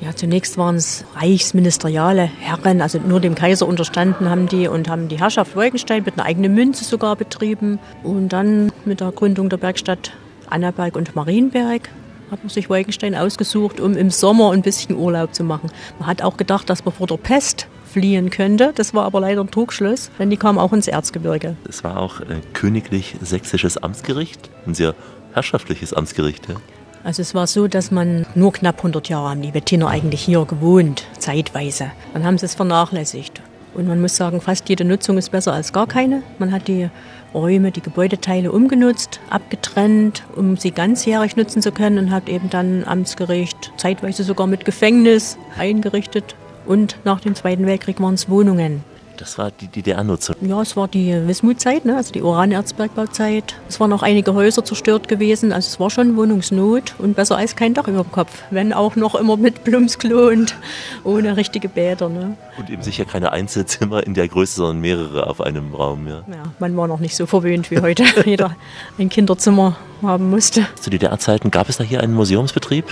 Ja, zunächst waren es reichsministeriale Herren, also nur dem Kaiser unterstanden haben die und haben die Herrschaft Wolkenstein mit einer eigenen Münze sogar betrieben. Und dann mit der Gründung der Bergstadt Annaberg und Marienberg hat man sich Wolkenstein ausgesucht, um im Sommer ein bisschen Urlaub zu machen. Man hat auch gedacht, dass man vor der Pest fliehen könnte. Das war aber leider ein Trugschluss, denn die kam auch ins Erzgebirge. Es war auch äh, königlich sächsisches Amtsgericht, ein sehr herrschaftliches Amtsgericht. Ja. Also es war so, dass man nur knapp 100 Jahre haben die Wettiner eigentlich hier gewohnt, zeitweise. Dann haben sie es vernachlässigt. Und man muss sagen, fast jede Nutzung ist besser als gar keine. Man hat die Räume, die Gebäudeteile umgenutzt, abgetrennt, um sie ganzjährig nutzen zu können und hat eben dann Amtsgericht, zeitweise sogar mit Gefängnis eingerichtet. Und nach dem Zweiten Weltkrieg waren es Wohnungen. Das war die DDR-Nutzung. Ja, es war die Wismutzeit, ne? also die Uranerzbergbauzeit. Es waren auch einige Häuser zerstört gewesen, also es war schon Wohnungsnot und besser als kein Dach über dem Kopf. Wenn auch noch immer mit Plumpsklo und ohne richtige Bäder. Ne? Und eben sicher keine Einzelzimmer in der Größe, sondern mehrere auf einem Raum. Ja. ja man war noch nicht so verwöhnt wie heute. Jeder ein Kinderzimmer haben musste. Zu DDR-Zeiten gab es da hier einen Museumsbetrieb?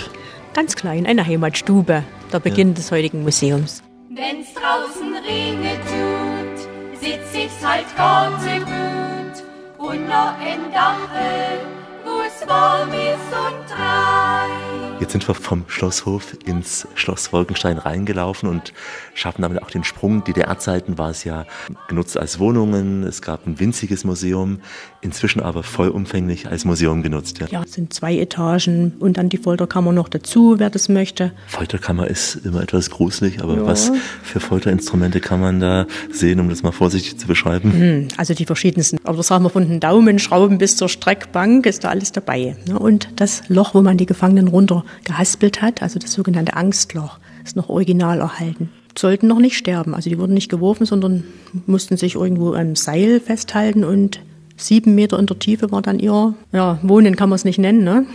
Ganz klein, eine Heimatstube, der Beginn ja. des heutigen Museums. Wenn's draußen regnet tut, sitz ich's halt ganz gut und noch ein Dachel, wo's warm ist und drei. Jetzt sind wir vom Schlosshof ins Schloss Wolkenstein reingelaufen und schaffen damit auch den Sprung. DDR-Zeiten war es ja genutzt als Wohnungen. Es gab ein winziges Museum, inzwischen aber vollumfänglich als Museum genutzt. Ja, ja es sind zwei Etagen und dann die Folterkammer noch dazu, wer das möchte. Folterkammer ist immer etwas gruselig, aber ja. was für Folterinstrumente kann man da sehen, um das mal vorsichtig zu beschreiben? Hm, also die verschiedensten. Aber das sagen wir von den Daumenschrauben bis zur Streckbank ist da alles dabei. Und das Loch, wo man die Gefangenen runter gehaspelt hat, also das sogenannte Angstloch, ist noch original erhalten. Sollten noch nicht sterben, also die wurden nicht geworfen, sondern mussten sich irgendwo am Seil festhalten und sieben Meter in der Tiefe war dann ihr, ja, Wohnen kann man es nicht nennen, ne?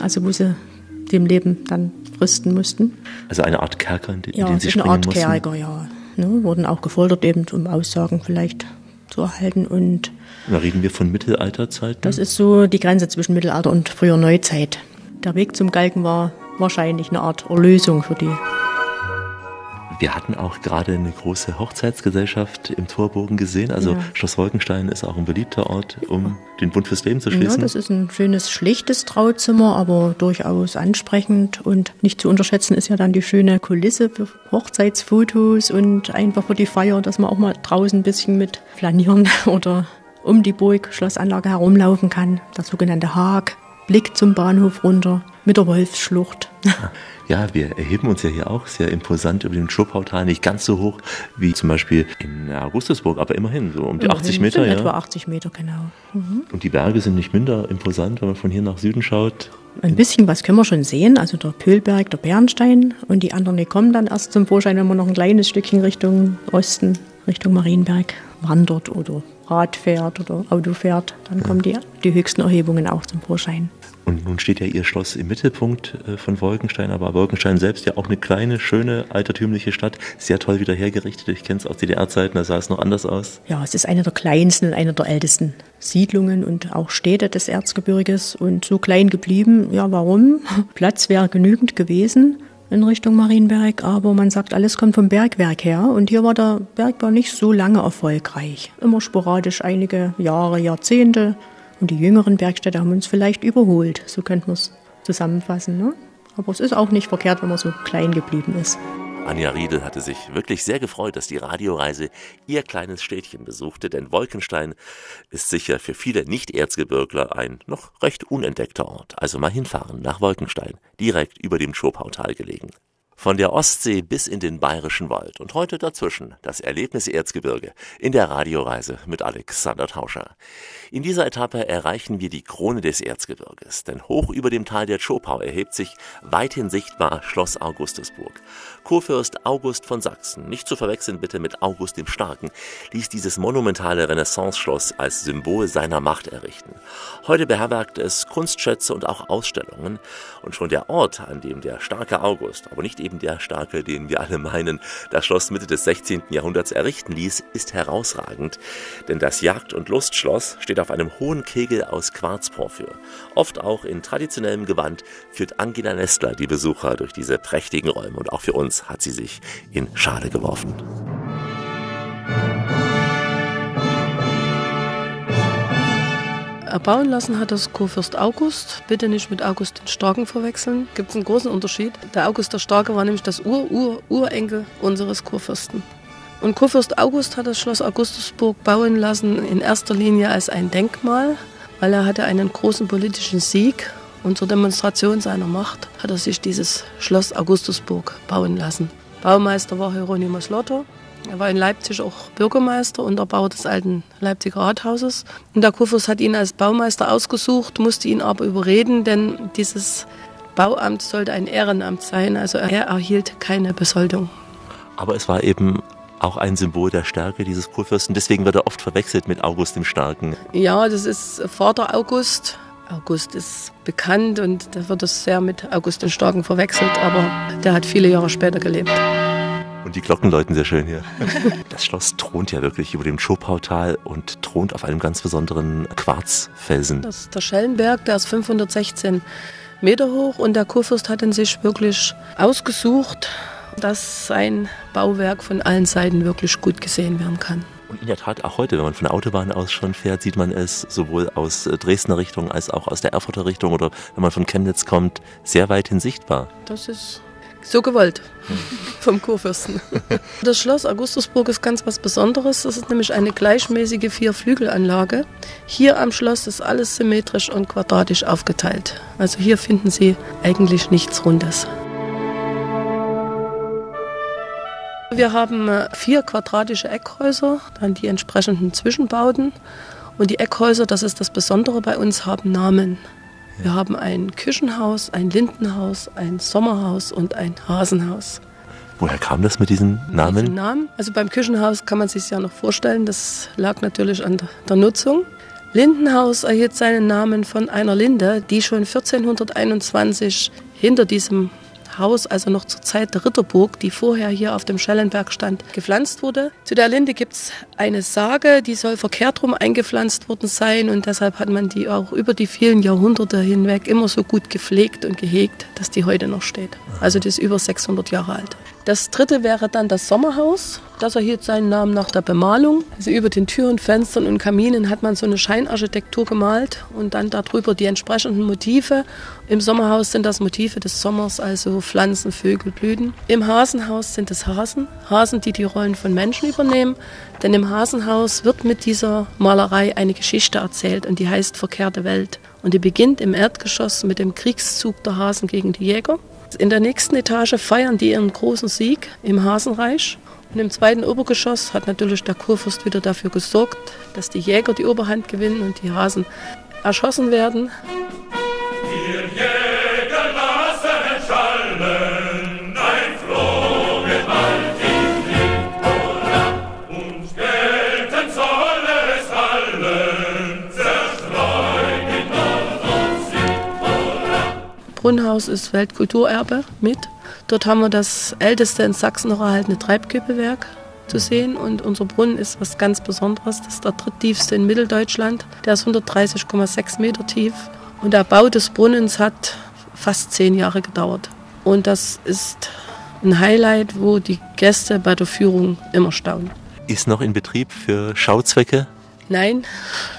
also wo sie dem Leben dann fristen mussten. Also eine Art Kerker, in, den, ja, den sie springen eine Art mussten? Kerker, ja. Ne? Wurden auch gefoltert, eben um Aussagen vielleicht zu erhalten und da reden wir von Mittelalterzeiten? Das ist so die Grenze zwischen Mittelalter und früher Neuzeit. Der Weg zum Galgen war wahrscheinlich eine Art Erlösung für die. Wir hatten auch gerade eine große Hochzeitsgesellschaft im Torbogen gesehen. Also Ja. Schloss Wolkenstein ist auch ein beliebter Ort, um den Bund fürs Leben zu schließen. Ja, das ist ein schönes, schlichtes Trauzimmer, aber durchaus ansprechend und nicht zu unterschätzen ist ja dann die schöne Kulisse für Hochzeitsfotos und einfach für die Feier, dass man auch mal draußen ein bisschen mit flanieren oder um die Burg Schlossanlage herumlaufen kann. Der sogenannte Haag, Blick zum Bahnhof runter mit der Wolfsschlucht. Ja, wir erheben uns ja hier auch sehr imposant über den Schurpautal, nicht ganz so hoch wie zum Beispiel in Augustusburg, aber immerhin so um die 80 Meter. Sind Ja. etwa 80 Meter, genau. Mhm. Und die Berge sind nicht minder imposant, wenn man von hier nach Süden schaut. Ein bisschen was können wir schon sehen, also der Pöhlberg, der Bernstein und die anderen, die kommen dann erst zum Vorschein, wenn man noch ein kleines Stückchen Richtung Osten, Richtung Marienberg wandert oder Rad fährt oder Auto fährt. Dann kommen die, die höchsten Erhebungen auch zum Vorschein. Und nun steht ja Ihr Schloss im Mittelpunkt äh, von Wolkenstein, aber Wolkenstein selbst ja auch eine kleine, schöne, altertümliche Stadt, sehr toll wieder hergerichtet. Ich kenne es aus DDR-Zeiten, da sah es noch anders aus. Ja, es ist eine der kleinsten und eine der ältesten Siedlungen und auch Städte des Erzgebirges und so klein geblieben. Ja, warum? Platz wäre genügend gewesen in Richtung Marienberg, aber man sagt, alles kommt vom Bergwerk her und hier war der Bergbau nicht so lange erfolgreich. Immer sporadisch einige Jahre, Jahrzehnte und die jüngeren Bergstädte haben uns vielleicht überholt. So könnte man es zusammenfassen. Ne? Aber es ist auch nicht verkehrt, wenn man so klein geblieben ist. Anja Riedel hatte sich wirklich sehr gefreut, dass die Radioreise ihr kleines Städtchen besuchte, denn Wolkenstein ist sicher für viele Nicht-Erzgebirgler ein noch recht unentdeckter Ort. Also mal hinfahren nach Wolkenstein, direkt über dem Schopautal gelegen. Von der Ostsee bis in den Bayerischen Wald und heute dazwischen das Erlebnis Erzgebirge in der Radioreise mit Alexander Tauscher. In dieser Etappe erreichen wir die Krone des Erzgebirges, denn hoch über dem Tal der Zschopau erhebt sich weithin sichtbar Schloss Augustusburg. Kurfürst August von Sachsen, nicht zu verwechseln bitte mit August dem Starken, ließ dieses monumentale Renaissance-Schloss als Symbol seiner Macht errichten. Heute beherbergt es Kunstschätze und auch Ausstellungen und schon der Ort, an dem der starke August, aber nicht eben der starke, den wir alle meinen, das Schloss Mitte des 16. Jahrhunderts errichten ließ, ist herausragend, denn das Jagd- und Lustschloss steht auf einem hohen Kegel aus Quarzporphyr. Oft auch in traditionellem Gewand führt Angela Nestler die Besucher durch diese prächtigen Räume und auch für uns hat sie sich in Schale geworfen. Erbauen lassen hat das Kurfürst August. Bitte nicht mit August den Starken verwechseln. Gibt es einen großen Unterschied. Der August der Starke war nämlich das Ur-Ur-Urenkel unseres Kurfürsten. Und Kurfürst August hat das Schloss Augustusburg bauen lassen in erster Linie als ein Denkmal, weil er hatte einen großen politischen Sieg und zur Demonstration seiner Macht hat er sich dieses Schloss Augustusburg bauen lassen. Baumeister war Hieronymus Lotter. Er war in Leipzig auch Bürgermeister und Erbauer des alten Leipziger Rathauses. Und der Kurfürst hat ihn als Baumeister ausgesucht, musste ihn aber überreden, denn dieses Bauamt sollte ein Ehrenamt sein. Also er erhielt keine Besoldung. Aber es war eben auch ein Symbol der Stärke dieses Kurfürsten. Deswegen wird er oft verwechselt mit August dem Starken. Ja, das ist Vater August. August ist bekannt und da wird es sehr mit August den Starken verwechselt, aber der hat viele Jahre später gelebt. Und die Glocken läuten sehr schön hier. Das Schloss thront ja wirklich über dem Schopautal und thront auf einem ganz besonderen Quarzfelsen. Das ist der Schellenberg, der ist 516 Meter hoch und der Kurfürst hat ihn sich wirklich ausgesucht, dass sein Bauwerk von allen Seiten wirklich gut gesehen werden kann. Und in der Tat, auch heute, wenn man von der Autobahn aus schon fährt, sieht man es sowohl aus äh, Dresdner Richtung als auch aus der Erfurter Richtung oder wenn man von Chemnitz kommt, sehr weit hin sichtbar. Das ist so gewollt vom Kurfürsten. Das Schloss Augustusburg ist ganz was Besonderes. Das ist nämlich eine gleichmäßige Vierflügelanlage. Hier am Schloss ist alles symmetrisch und quadratisch aufgeteilt. Also hier finden Sie eigentlich nichts Rundes. Wir haben äh, vier quadratische Eckhäuser, dann die entsprechenden Zwischenbauten. Und die Eckhäuser, das ist das Besondere bei uns, haben Namen. Wir haben ein Küchenhaus, ein Lindenhaus, ein Sommerhaus und ein Hasenhaus. Woher kam das mit diesen Namen? Diesen Namen, also beim Küchenhaus kann man sich ja noch vorstellen, das lag natürlich an der, der Nutzung. Lindenhaus erhielt seinen Namen von einer Linde, die schon 1421 hinter diesem Haus, also noch zur Zeit der Ritterburg, die vorher hier auf dem Schellenberg stand, gepflanzt wurde. Zu der Linde gibt es eine Sage, die soll verkehrt rum eingepflanzt worden sein und deshalb hat man die auch über die vielen Jahrhunderte hinweg immer so gut gepflegt und gehegt, dass die heute noch steht. Also die ist über 600 Jahre alt. Das dritte wäre dann das Sommerhaus. Das erhielt seinen Namen nach der Bemalung. Also über den Türen, Fenstern und Kaminen hat man so eine Scheinarchitektur gemalt und dann darüber die entsprechenden Motive. Im Sommerhaus sind das Motive des Sommers, also Pflanzen, Vögel, Blüten. Im Hasenhaus sind es Hasen. Hasen, die die Rollen von Menschen übernehmen. Denn im Hasenhaus wird mit dieser Malerei eine Geschichte erzählt und die heißt Verkehrte Welt. Und die beginnt im Erdgeschoss mit dem Kriegszug der Hasen gegen die Jäger. In der nächsten Etage feiern die ihren großen Sieg im Hasenreich. Und im zweiten Obergeschoss hat natürlich der Kurfürst wieder dafür gesorgt, dass die Jäger die Oberhand gewinnen und die Hasen erschossen werden. Brunnhaus ist Weltkulturerbe mit. Dort haben wir das älteste in Sachsen noch erhaltene Treibkübelwerk zu sehen. Und unser Brunnen ist was ganz Besonderes. Das ist der dritttiefste in Mitteldeutschland. Der ist 130,6 Meter tief. Und der Bau des Brunnens hat fast zehn Jahre gedauert. Und das ist ein Highlight, wo die Gäste bei der Führung immer staunen. Ist noch in Betrieb für Schauzwecke? Nein,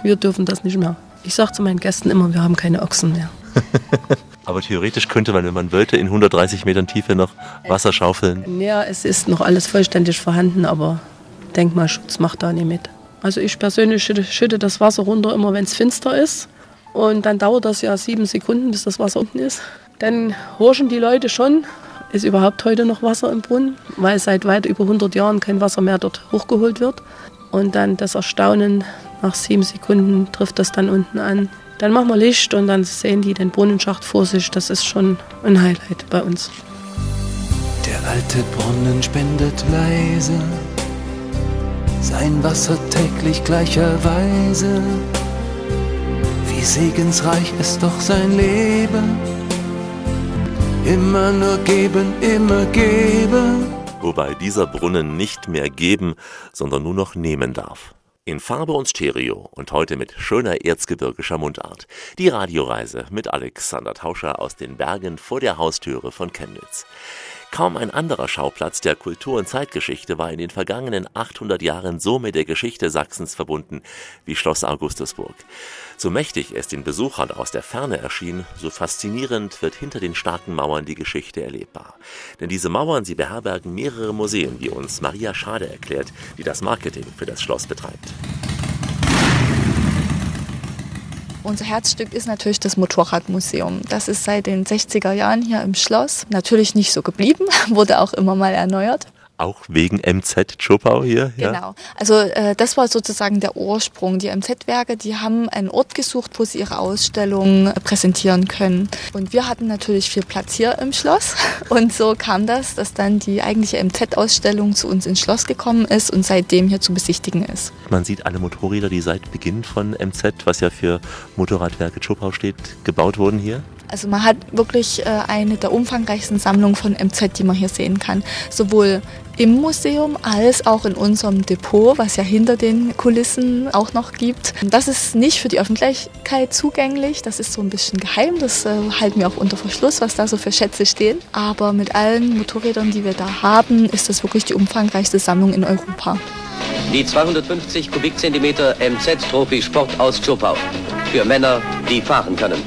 wir dürfen das nicht mehr. Ich sage zu meinen Gästen immer, wir haben keine Ochsen mehr. Aber theoretisch könnte man, wenn man wollte, in 130 Metern Tiefe noch Wasser schaufeln. Ja, es ist noch alles vollständig vorhanden, aber Denkmalschutz macht da nicht mit. Also ich persönlich schütte, schütte das Wasser runter, immer wenn es finster ist. Und dann dauert das ja sieben Sekunden, bis das Wasser unten ist. Dann horchen die Leute schon, ist überhaupt heute noch Wasser im Brunnen, weil seit weit über 100 Jahren kein Wasser mehr dort hochgeholt wird. Und dann das Erstaunen, nach sieben Sekunden trifft das dann unten an. Dann machen wir Licht und dann sehen die den Brunnenschacht vor sich. Das ist schon ein Highlight bei uns. Der alte Brunnen spendet leise sein Wasser täglich gleicherweise. Wie segensreich ist doch sein Leben. Immer nur geben, immer geben. Wobei dieser Brunnen nicht mehr geben, sondern nur noch nehmen darf. In Farbe und Stereo und heute mit schöner erzgebirgischer Mundart. Die Radioreise mit Alexander Tauscher aus den Bergen vor der Haustüre von Chemnitz. Kaum ein anderer Schauplatz der Kultur- und Zeitgeschichte war in den vergangenen 800 Jahren so mit der Geschichte Sachsens verbunden wie Schloss Augustusburg. So mächtig es den Besuchern aus der Ferne erschien, so faszinierend wird hinter den starken Mauern die Geschichte erlebbar. Denn diese Mauern, sie beherbergen mehrere Museen, wie uns Maria Schade erklärt, die das Marketing für das Schloss betreibt. Unser Herzstück ist natürlich das Motorradmuseum. Das ist seit den 60er Jahren hier im Schloss. Natürlich nicht so geblieben, wurde auch immer mal erneuert. Auch wegen MZ Schopau hier? Ja? Genau. Also äh, das war sozusagen der Ursprung. Die MZ-Werke, die haben einen Ort gesucht, wo sie ihre Ausstellung äh, präsentieren können. Und wir hatten natürlich viel Platz hier im Schloss. Und so kam das, dass dann die eigentliche MZ-Ausstellung zu uns ins Schloss gekommen ist und seitdem hier zu besichtigen ist. Man sieht alle Motorräder, die seit Beginn von MZ, was ja für Motorradwerke Schopau steht, gebaut wurden hier. Also man hat wirklich äh, eine der umfangreichsten Sammlungen von MZ, die man hier sehen kann. Sowohl im Museum als auch in unserem Depot, was ja hinter den Kulissen auch noch gibt. Das ist nicht für die Öffentlichkeit zugänglich, das ist so ein bisschen geheim, das äh, halten wir auch unter Verschluss, was da so für Schätze stehen. Aber mit allen Motorrädern, die wir da haben, ist das wirklich die umfangreichste Sammlung in Europa. Die 250 Kubikzentimeter MZ Trophy Sport aus Zschopau. Für Männer, die fahren können.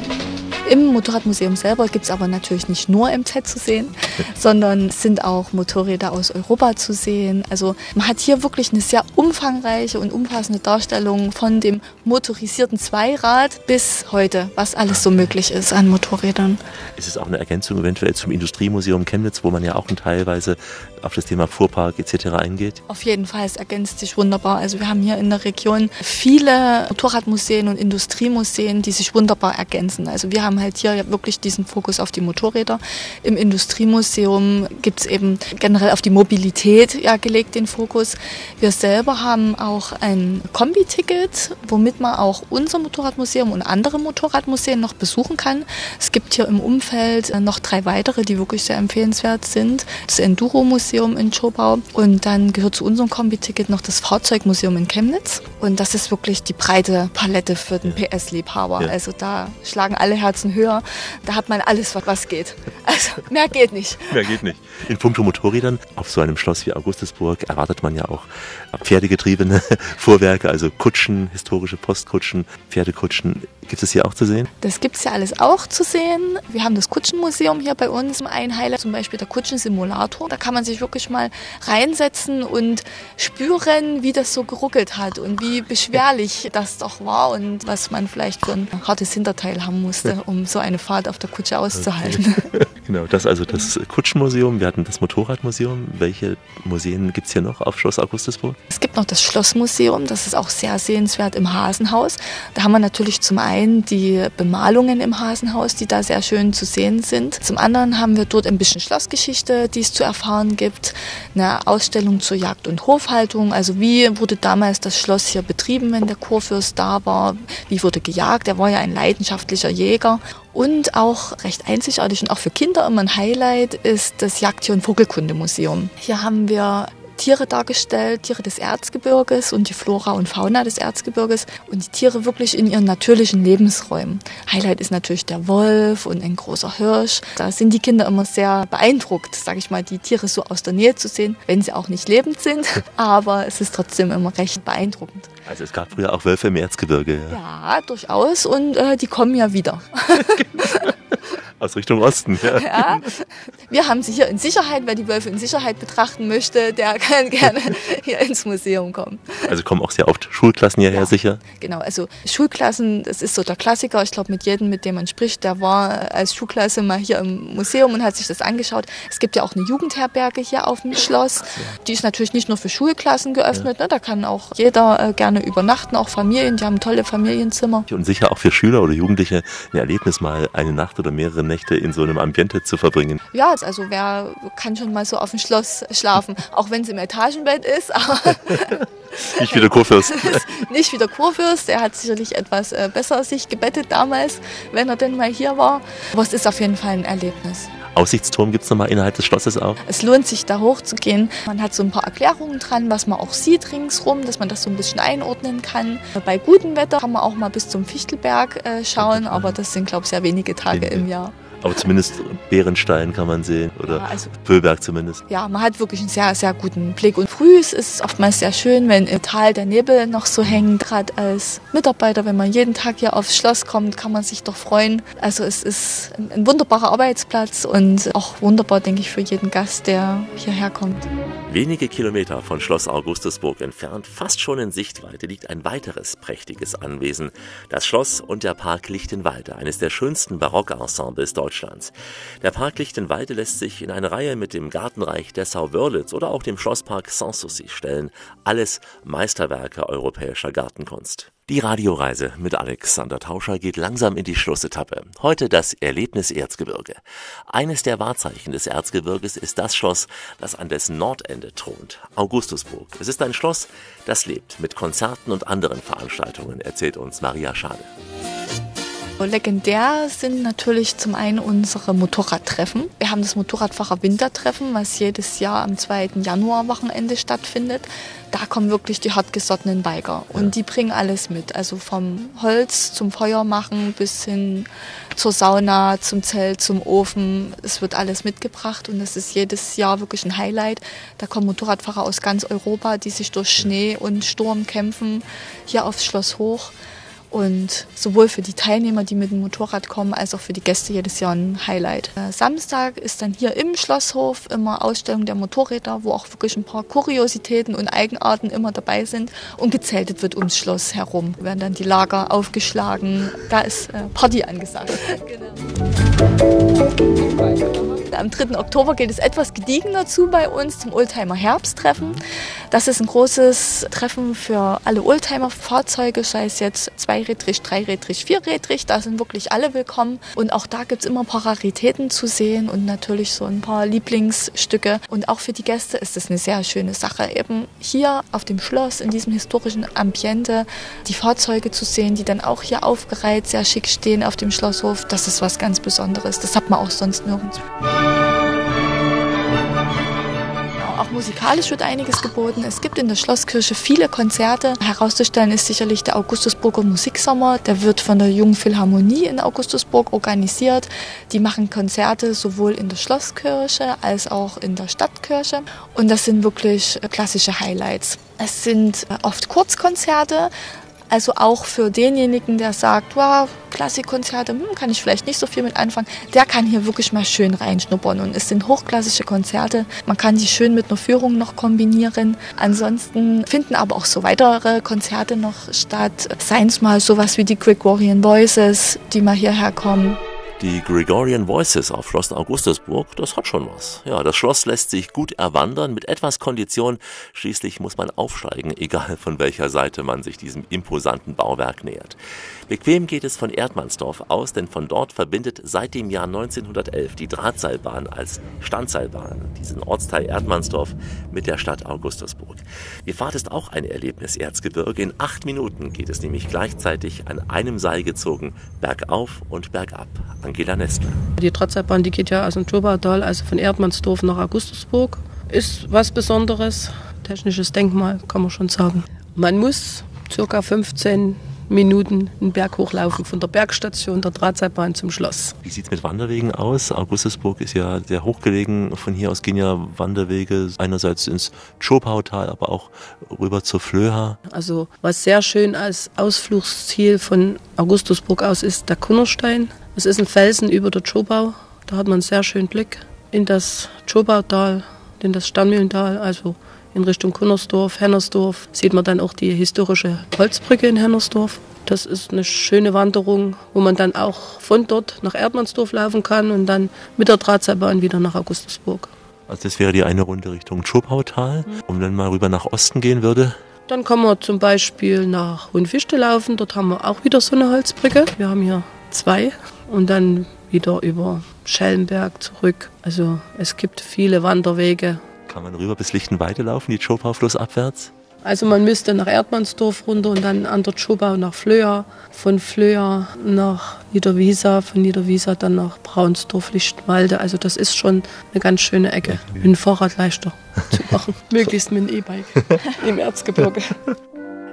Im Motorradmuseum selber gibt es aber natürlich nicht nur MZ zu sehen, sondern sind auch Motorräder aus Europa zu sehen. Also man hat hier wirklich eine sehr umfangreiche und umfassende Darstellung von dem motorisierten Zweirad bis heute, was alles so möglich ist an Motorrädern. Ist es auch eine Ergänzung eventuell zum Industriemuseum Chemnitz, wo man ja auch teilweise auf das Thema Fuhrpark etc. eingeht? Auf jeden Fall, es ergänzt sich wunderbar. Also wir haben hier in der Region viele Motorradmuseen und Industriemuseen, die sich wunderbar ergänzen. Also wir haben halt hier wirklich diesen Fokus auf die Motorräder. Im Industriemuseum gibt es eben generell auf die Mobilität ja, gelegt den Fokus. Wir selber haben auch ein Kombi-Ticket, womit man auch unser Motorradmuseum und andere Motorradmuseen noch besuchen kann. Es gibt hier im Umfeld noch drei weitere, die wirklich sehr empfehlenswert sind. Das Enduro-Museum in Schobau und dann gehört zu unserem Kombi-Ticket noch das Fahrzeugmuseum in Chemnitz. Und das ist wirklich die breite Palette für den PS-Liebhaber. Ja. Also da schlagen alle Herzen höher. Da hat man alles, was, geht. Also mehr geht nicht. Mehr geht nicht. In puncto Motorrädern, auf so einem Schloss wie Augustusburg erwartet man ja auch pferdegetriebene Fuhrwerke, also Kutschen, historische Postkutschen, Pferdekutschen. Gibt es hier auch zu sehen? Das gibt es ja alles auch zu sehen. Wir haben das Kutschenmuseum hier bei uns. Ein Highlight zum Beispiel der Kutschensimulator. Da kann man sich wirklich mal reinsetzen und spüren, wie das so geruckelt hat und wie beschwerlich das doch war und was man vielleicht für ein hartes Hinterteil haben musste, um so eine Fahrt auf der Kutsche auszuhalten. Okay. Genau, das also das Kutschenmuseum. Wir hatten das Motorradmuseum. Welche Museen gibt es hier noch auf Schloss Augustusburg? Es gibt noch das Schlossmuseum. Das ist auch sehr sehenswert im Hasenhaus. Da haben wir natürlich zum einen die Bemalungen im Hasenhaus, die da sehr schön zu sehen sind. Zum anderen haben wir dort ein bisschen Schlossgeschichte, die es zu erfahren gibt. Eine Ausstellung zur Jagd und Hofhaltung. Also wie wurde damals das Schloss hier betrieben, wenn der Kurfürst da war? Wie wurde gejagt? Er war ja ein leidenschaftlicher Jäger. Und auch recht einzigartig und auch für Kinder immer ein Highlight ist das Jagdtier- und Vogelkundemuseum. Hier haben wir Tiere dargestellt, Tiere des Erzgebirges und die Flora und Fauna des Erzgebirges und die Tiere wirklich in ihren natürlichen Lebensräumen. Highlight ist natürlich der Wolf und ein großer Hirsch. Da sind die Kinder immer sehr beeindruckt, sage ich mal, die Tiere so aus der Nähe zu sehen, wenn sie auch nicht lebend sind, aber es ist trotzdem immer recht beeindruckend. Also es gab früher auch Wölfe im Erzgebirge. Ja, ja durchaus und äh, die kommen ja wieder. Aus Richtung Osten, ja. ja. Wir haben sie hier in Sicherheit. Wer die Wölfe in Sicherheit betrachten möchte, der kann gerne hier ins Museum kommen. Also kommen auch sehr oft Schulklassen hierher Ja. sicher. Genau, also Schulklassen, das ist so der Klassiker. Ich glaube, mit jedem, mit dem man spricht, der war als Schulklasse mal hier im Museum und hat sich das angeschaut. Es gibt ja auch eine Jugendherberge hier auf dem Schloss. Die ist natürlich nicht nur für Schulklassen geöffnet. Ne? Da kann auch jeder äh, gerne übernachten, auch Familien. Die haben tolle Familienzimmer. Und sicher auch für Schüler oder Jugendliche ein Erlebnis, mal eine Nacht oder mehrere Nächte in so einem Ambiente zu verbringen. Ja, also wer kann schon mal so auf dem Schloss schlafen, auch wenn es im Etagenbett ist, Nicht wie der Kurfürst. nicht wie der Kurfürst. Er hat sicherlich etwas äh, besser sich gebettet damals, wenn er denn mal hier war. Aber es ist auf jeden Fall ein Erlebnis. Aussichtsturm gibt es nochmal innerhalb des Schlosses auch. Es lohnt sich da hochzugehen. Man hat so ein paar Erklärungen dran, was man auch sieht ringsrum, dass man das so ein bisschen einordnen kann. Bei gutem Wetter kann man auch mal bis zum Fichtelberg äh, schauen, aber das sind, glaube ich, sehr wenige Tage im Jahr. Aber zumindest Bärenstein kann man sehen oder Ja, also- Pöhlberg zumindest. Ja, man hat wirklich einen sehr, sehr guten Blick. Und früh ist es oftmals sehr schön, wenn im Tal der Nebel noch so hängt. Gerade als Mitarbeiter, wenn man jeden Tag hier aufs Schloss kommt, kann man sich doch freuen. Also es ist ein, ein wunderbarer Arbeitsplatz und auch wunderbar, denke ich, für jeden Gast, der hierher kommt. Wenige Kilometer von Schloss Augustusburg entfernt, fast schon in Sichtweite, liegt ein weiteres prächtiges Anwesen. Das Schloss und der Park Lichtenwalde, eines der schönsten Barockensembles Deutschlands. Der Park Lichtenwalde lässt sich in eine Reihe mit dem Gartenreich Dessau-Wörlitz oder auch dem Schlosspark Sanssouci stellen. Alles Meisterwerke europäischer Gartenkunst. Die Radioreise mit Alexander Tauscher geht langsam in die Schlussetappe. Heute das Erlebnis Erzgebirge. Eines der Wahrzeichen des Erzgebirges ist das Schloss, das an dessen Nordende thront, Augustusburg. Es ist ein Schloss, das lebt mit Konzerten und anderen Veranstaltungen, erzählt uns Maria Schade. Legendär sind natürlich zum einen unsere Motorradtreffen. Wir haben das Motorradfahrer Wintertreffen, was jedes Jahr am 2. Januar-Wochenende stattfindet. Da kommen wirklich die hartgesottenen Biker und die bringen alles mit. Also vom Holz zum Feuer machen bis hin zur Sauna, zum Zelt, zum Ofen. Es wird alles mitgebracht und das ist jedes Jahr wirklich ein Highlight. Da kommen Motorradfahrer aus ganz Europa, die sich durch Schnee und Sturm kämpfen, hier aufs Schloss hoch. Und sowohl für die Teilnehmer, die mit dem Motorrad kommen, als auch für die Gäste jedes Jahr ein Highlight. Äh, Samstag ist dann hier im Schlosshof immer Ausstellung der Motorräder, wo auch wirklich ein paar Kuriositäten und Eigenarten immer dabei sind. Und gezeltet wird ums Schloss herum. Werden dann die Lager aufgeschlagen. Da ist äh, Party angesagt. Am 3. Oktober geht es etwas gediegener zu bei uns zum Oldtimer Herbsttreffen. Das ist ein großes Treffen für alle Oldtimer-Fahrzeuge, sei es jetzt zweirädrig, dreirädrig, vierrädrig. Da sind wirklich alle willkommen. Und auch da gibt es immer ein paar Raritäten zu sehen und natürlich so ein paar Lieblingsstücke. Und auch für die Gäste ist es eine sehr schöne Sache, eben hier auf dem Schloss, in diesem historischen Ambiente, die Fahrzeuge zu sehen, die dann auch hier aufgereiht, sehr schick stehen auf dem Schlosshof. Das ist was ganz Besonderes. Das hat man auch sonst nirgends. Auch musikalisch wird einiges geboten. Es gibt in der Schlosskirche viele Konzerte. Herauszustellen ist sicherlich der Augustusburger Musiksommer. Der wird von der Jungen Philharmonie in Augustusburg organisiert. Die machen Konzerte sowohl in der Schlosskirche als auch in der Stadtkirche. Und das sind wirklich klassische Highlights. Es sind oft Kurzkonzerte, also auch für denjenigen, der sagt, wow, Klassikkonzerte, hm, kann ich vielleicht nicht so viel mit anfangen, der kann hier wirklich mal schön reinschnuppern. Und es sind hochklassische Konzerte. Man kann die schön mit einer Führung noch kombinieren. Ansonsten finden aber auch so weitere Konzerte noch statt. Seien es mal sowas wie die Gregorian Voices, die mal hierher kommen. Die Gregorian Voices auf Schloss Augustusburg, das hat schon was. Ja, das Schloss lässt sich gut erwandern, mit etwas Kondition. Schließlich muss man aufsteigen, egal von welcher Seite man sich diesem imposanten Bauwerk nähert. Bequem geht es von Erdmannsdorf aus, denn von dort verbindet seit dem Jahr 1911 die Drahtseilbahn als Standseilbahn diesen Ortsteil Erdmannsdorf mit der Stadt Augustusburg. Die Fahrt ist auch ein Erlebnis Erzgebirge. In acht Minuten geht es nämlich gleichzeitig an einem Seil gezogen bergauf und bergab. Angela Nestler. Die Drahtseilbahn, die geht ja aus dem Turbautal, also von Erdmannsdorf nach Augustusburg. Ist was Besonderes, technisches Denkmal, kann man schon sagen. Man muss circa 15 Minuten einen Berg hochlaufen, von der Bergstation der Drahtseilbahn zum Schloss. Wie sieht es mit Wanderwegen aus? Augustusburg ist ja sehr hochgelegen. Von hier aus gehen ja Wanderwege einerseits ins Schopautal, aber auch rüber zur Flöha. Also was sehr schön als Ausflugsziel von Augustusburg aus ist der Kunnerstein. Es ist ein Felsen über der Schopau. Da hat man einen sehr schönen Blick in das Schopautal, in das Stammühlental, also in Richtung Kunnersdorf, Hennersdorf, sieht man dann auch die historische Holzbrücke in Hennersdorf. Das ist eine schöne Wanderung, wo man dann auch von dort nach Erdmannsdorf laufen kann und dann mit der Drahtseilbahn wieder nach Augustusburg. Also das wäre die eine Runde Richtung Schopautal. Und wenn man rüber nach Osten gehen würde? Dann kann man zum Beispiel nach Hohenfichte laufen. Dort haben wir auch wieder so eine Holzbrücke. Wir haben hier zwei. Und dann wieder über Schellenberg zurück. Also es gibt viele Wanderwege kann man rüber bis Lichtenweide laufen, die Tschopau flussabwärts? Also man müsste nach Erdmannsdorf runter und dann an der Tschopau nach Flöa, von Flöa nach Niederwiesa, von Niederwiesa dann nach Braunsdorf, Lichtenwalde. Also das ist schon eine ganz schöne Ecke, mit dem Fahrrad leichter zu machen. Möglichst mit dem E-Bike im Erzgebirge.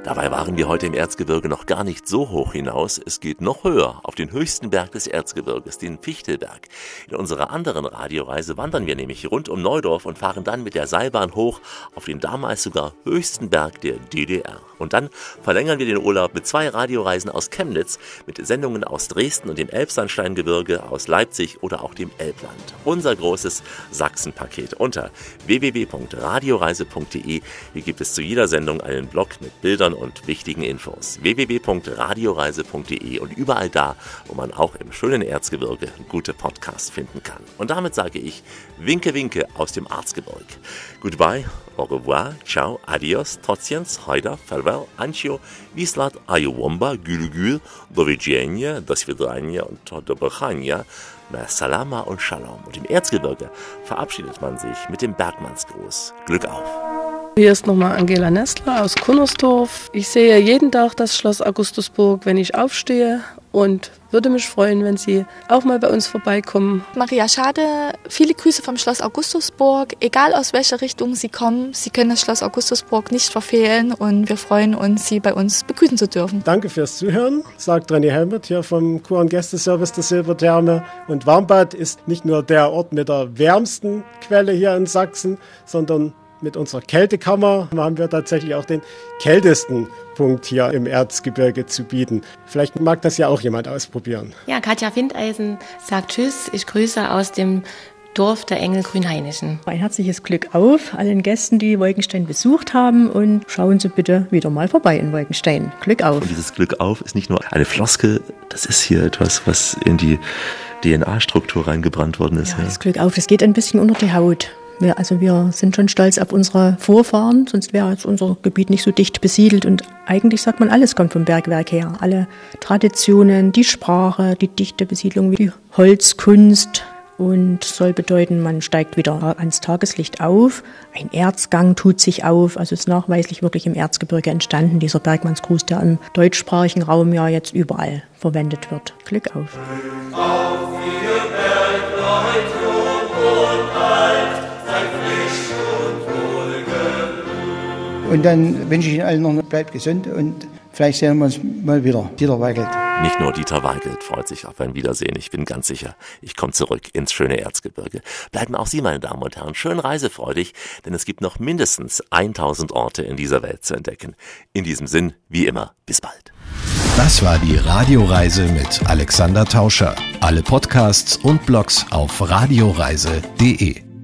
Dabei waren wir heute im Erzgebirge noch gar nicht so hoch hinaus. Es geht noch höher, auf den höchsten Berg des Erzgebirges, den Fichtelberg. In unserer anderen Radioreise wandern wir nämlich rund um Neudorf und fahren dann mit der Seilbahn hoch auf den damals sogar höchsten Berg der DDR. Und dann verlängern wir den Urlaub mit zwei Radioreisen aus Chemnitz, mit Sendungen aus Dresden und dem Elbsandsteingebirge, aus Leipzig oder auch dem Elbland. Unser großes Sachsenpaket unter www.radioreise.de. Hier gibt es zu jeder Sendung einen Blog mit Bildern und wichtigen Infos. www.radioreise.de und überall da, wo man auch im schönen Erzgebirge gute Podcasts finden kann. Und damit sage ich Winke Winke aus dem Arzgebirg. Goodbye, au revoir, ciao, adios, trotziens, hajda, farewell, ancio, wislat, ayuwomba, gülgül, do widzenia, und do bechania, Salama und Shalom. Und im Erzgebirge verabschiedet man sich mit dem Bergmannsgruß. Glück auf! Hier ist nochmal Angela Nestler aus Kunnersdorf. Ich sehe jeden Tag das Schloss Augustusburg, wenn ich aufstehe und würde mich freuen, wenn Sie auch mal bei uns vorbeikommen. Maria Schade, viele Grüße vom Schloss Augustusburg. Egal aus welcher Richtung Sie kommen, Sie können das Schloss Augustusburg nicht verfehlen und wir freuen uns, Sie bei uns begrüßen zu dürfen. Danke fürs Zuhören, sagt René Helmert hier vom Kur- und Gästeservice der Silbertherme. Und Warmbad ist nicht nur der Ort mit der wärmsten Quelle hier in Sachsen, sondern mit unserer Kältekammer haben wir tatsächlich auch den kältesten Punkt hier im Erzgebirge zu bieten. Vielleicht mag das ja auch jemand ausprobieren. Ja, Katja Findeisen sagt Tschüss. Ich grüße aus dem Dorf der Engel Grünhainischen. Ein herzliches Glück auf allen Gästen, die Wolkenstein besucht haben und schauen Sie bitte wieder mal vorbei in Wolkenstein. Glück auf. Und dieses Glück auf ist nicht nur eine Floskel, das ist hier etwas, was in die DNA-Struktur reingebrannt worden ist. Ja, das Glück auf, das geht ein bisschen unter die Haut. Wir, also wir sind schon stolz auf unsere Vorfahren, sonst wäre jetzt unser Gebiet nicht so dicht besiedelt. Und eigentlich sagt man, alles kommt vom Bergwerk her. Alle Traditionen, die Sprache, die dichte Besiedlung, die Holzkunst. Und soll bedeuten, man steigt wieder ans Tageslicht auf. Ein Erzgang tut sich auf. Also ist nachweislich wirklich im Erzgebirge entstanden, dieser Bergmannsgruß, der im deutschsprachigen Raum ja jetzt überall verwendet wird. Glück auf. Auf ihr Bergleute und alt. Und dann wünsche ich Ihnen allen noch, bleibt gesund und vielleicht sehen wir uns mal wieder. Dieter Weigelt. Nicht nur Dieter Weigelt freut sich auf ein Wiedersehen. Ich bin ganz sicher, ich komme zurück ins schöne Erzgebirge. Bleiben auch Sie, meine Damen und Herren, schön reisefreudig, denn es gibt noch mindestens 1000 Orte in dieser Welt zu entdecken. In diesem Sinn, wie immer, bis bald. Das war die Radioreise mit Alexander Tauscher. Alle Podcasts und Blogs auf radioreise.de.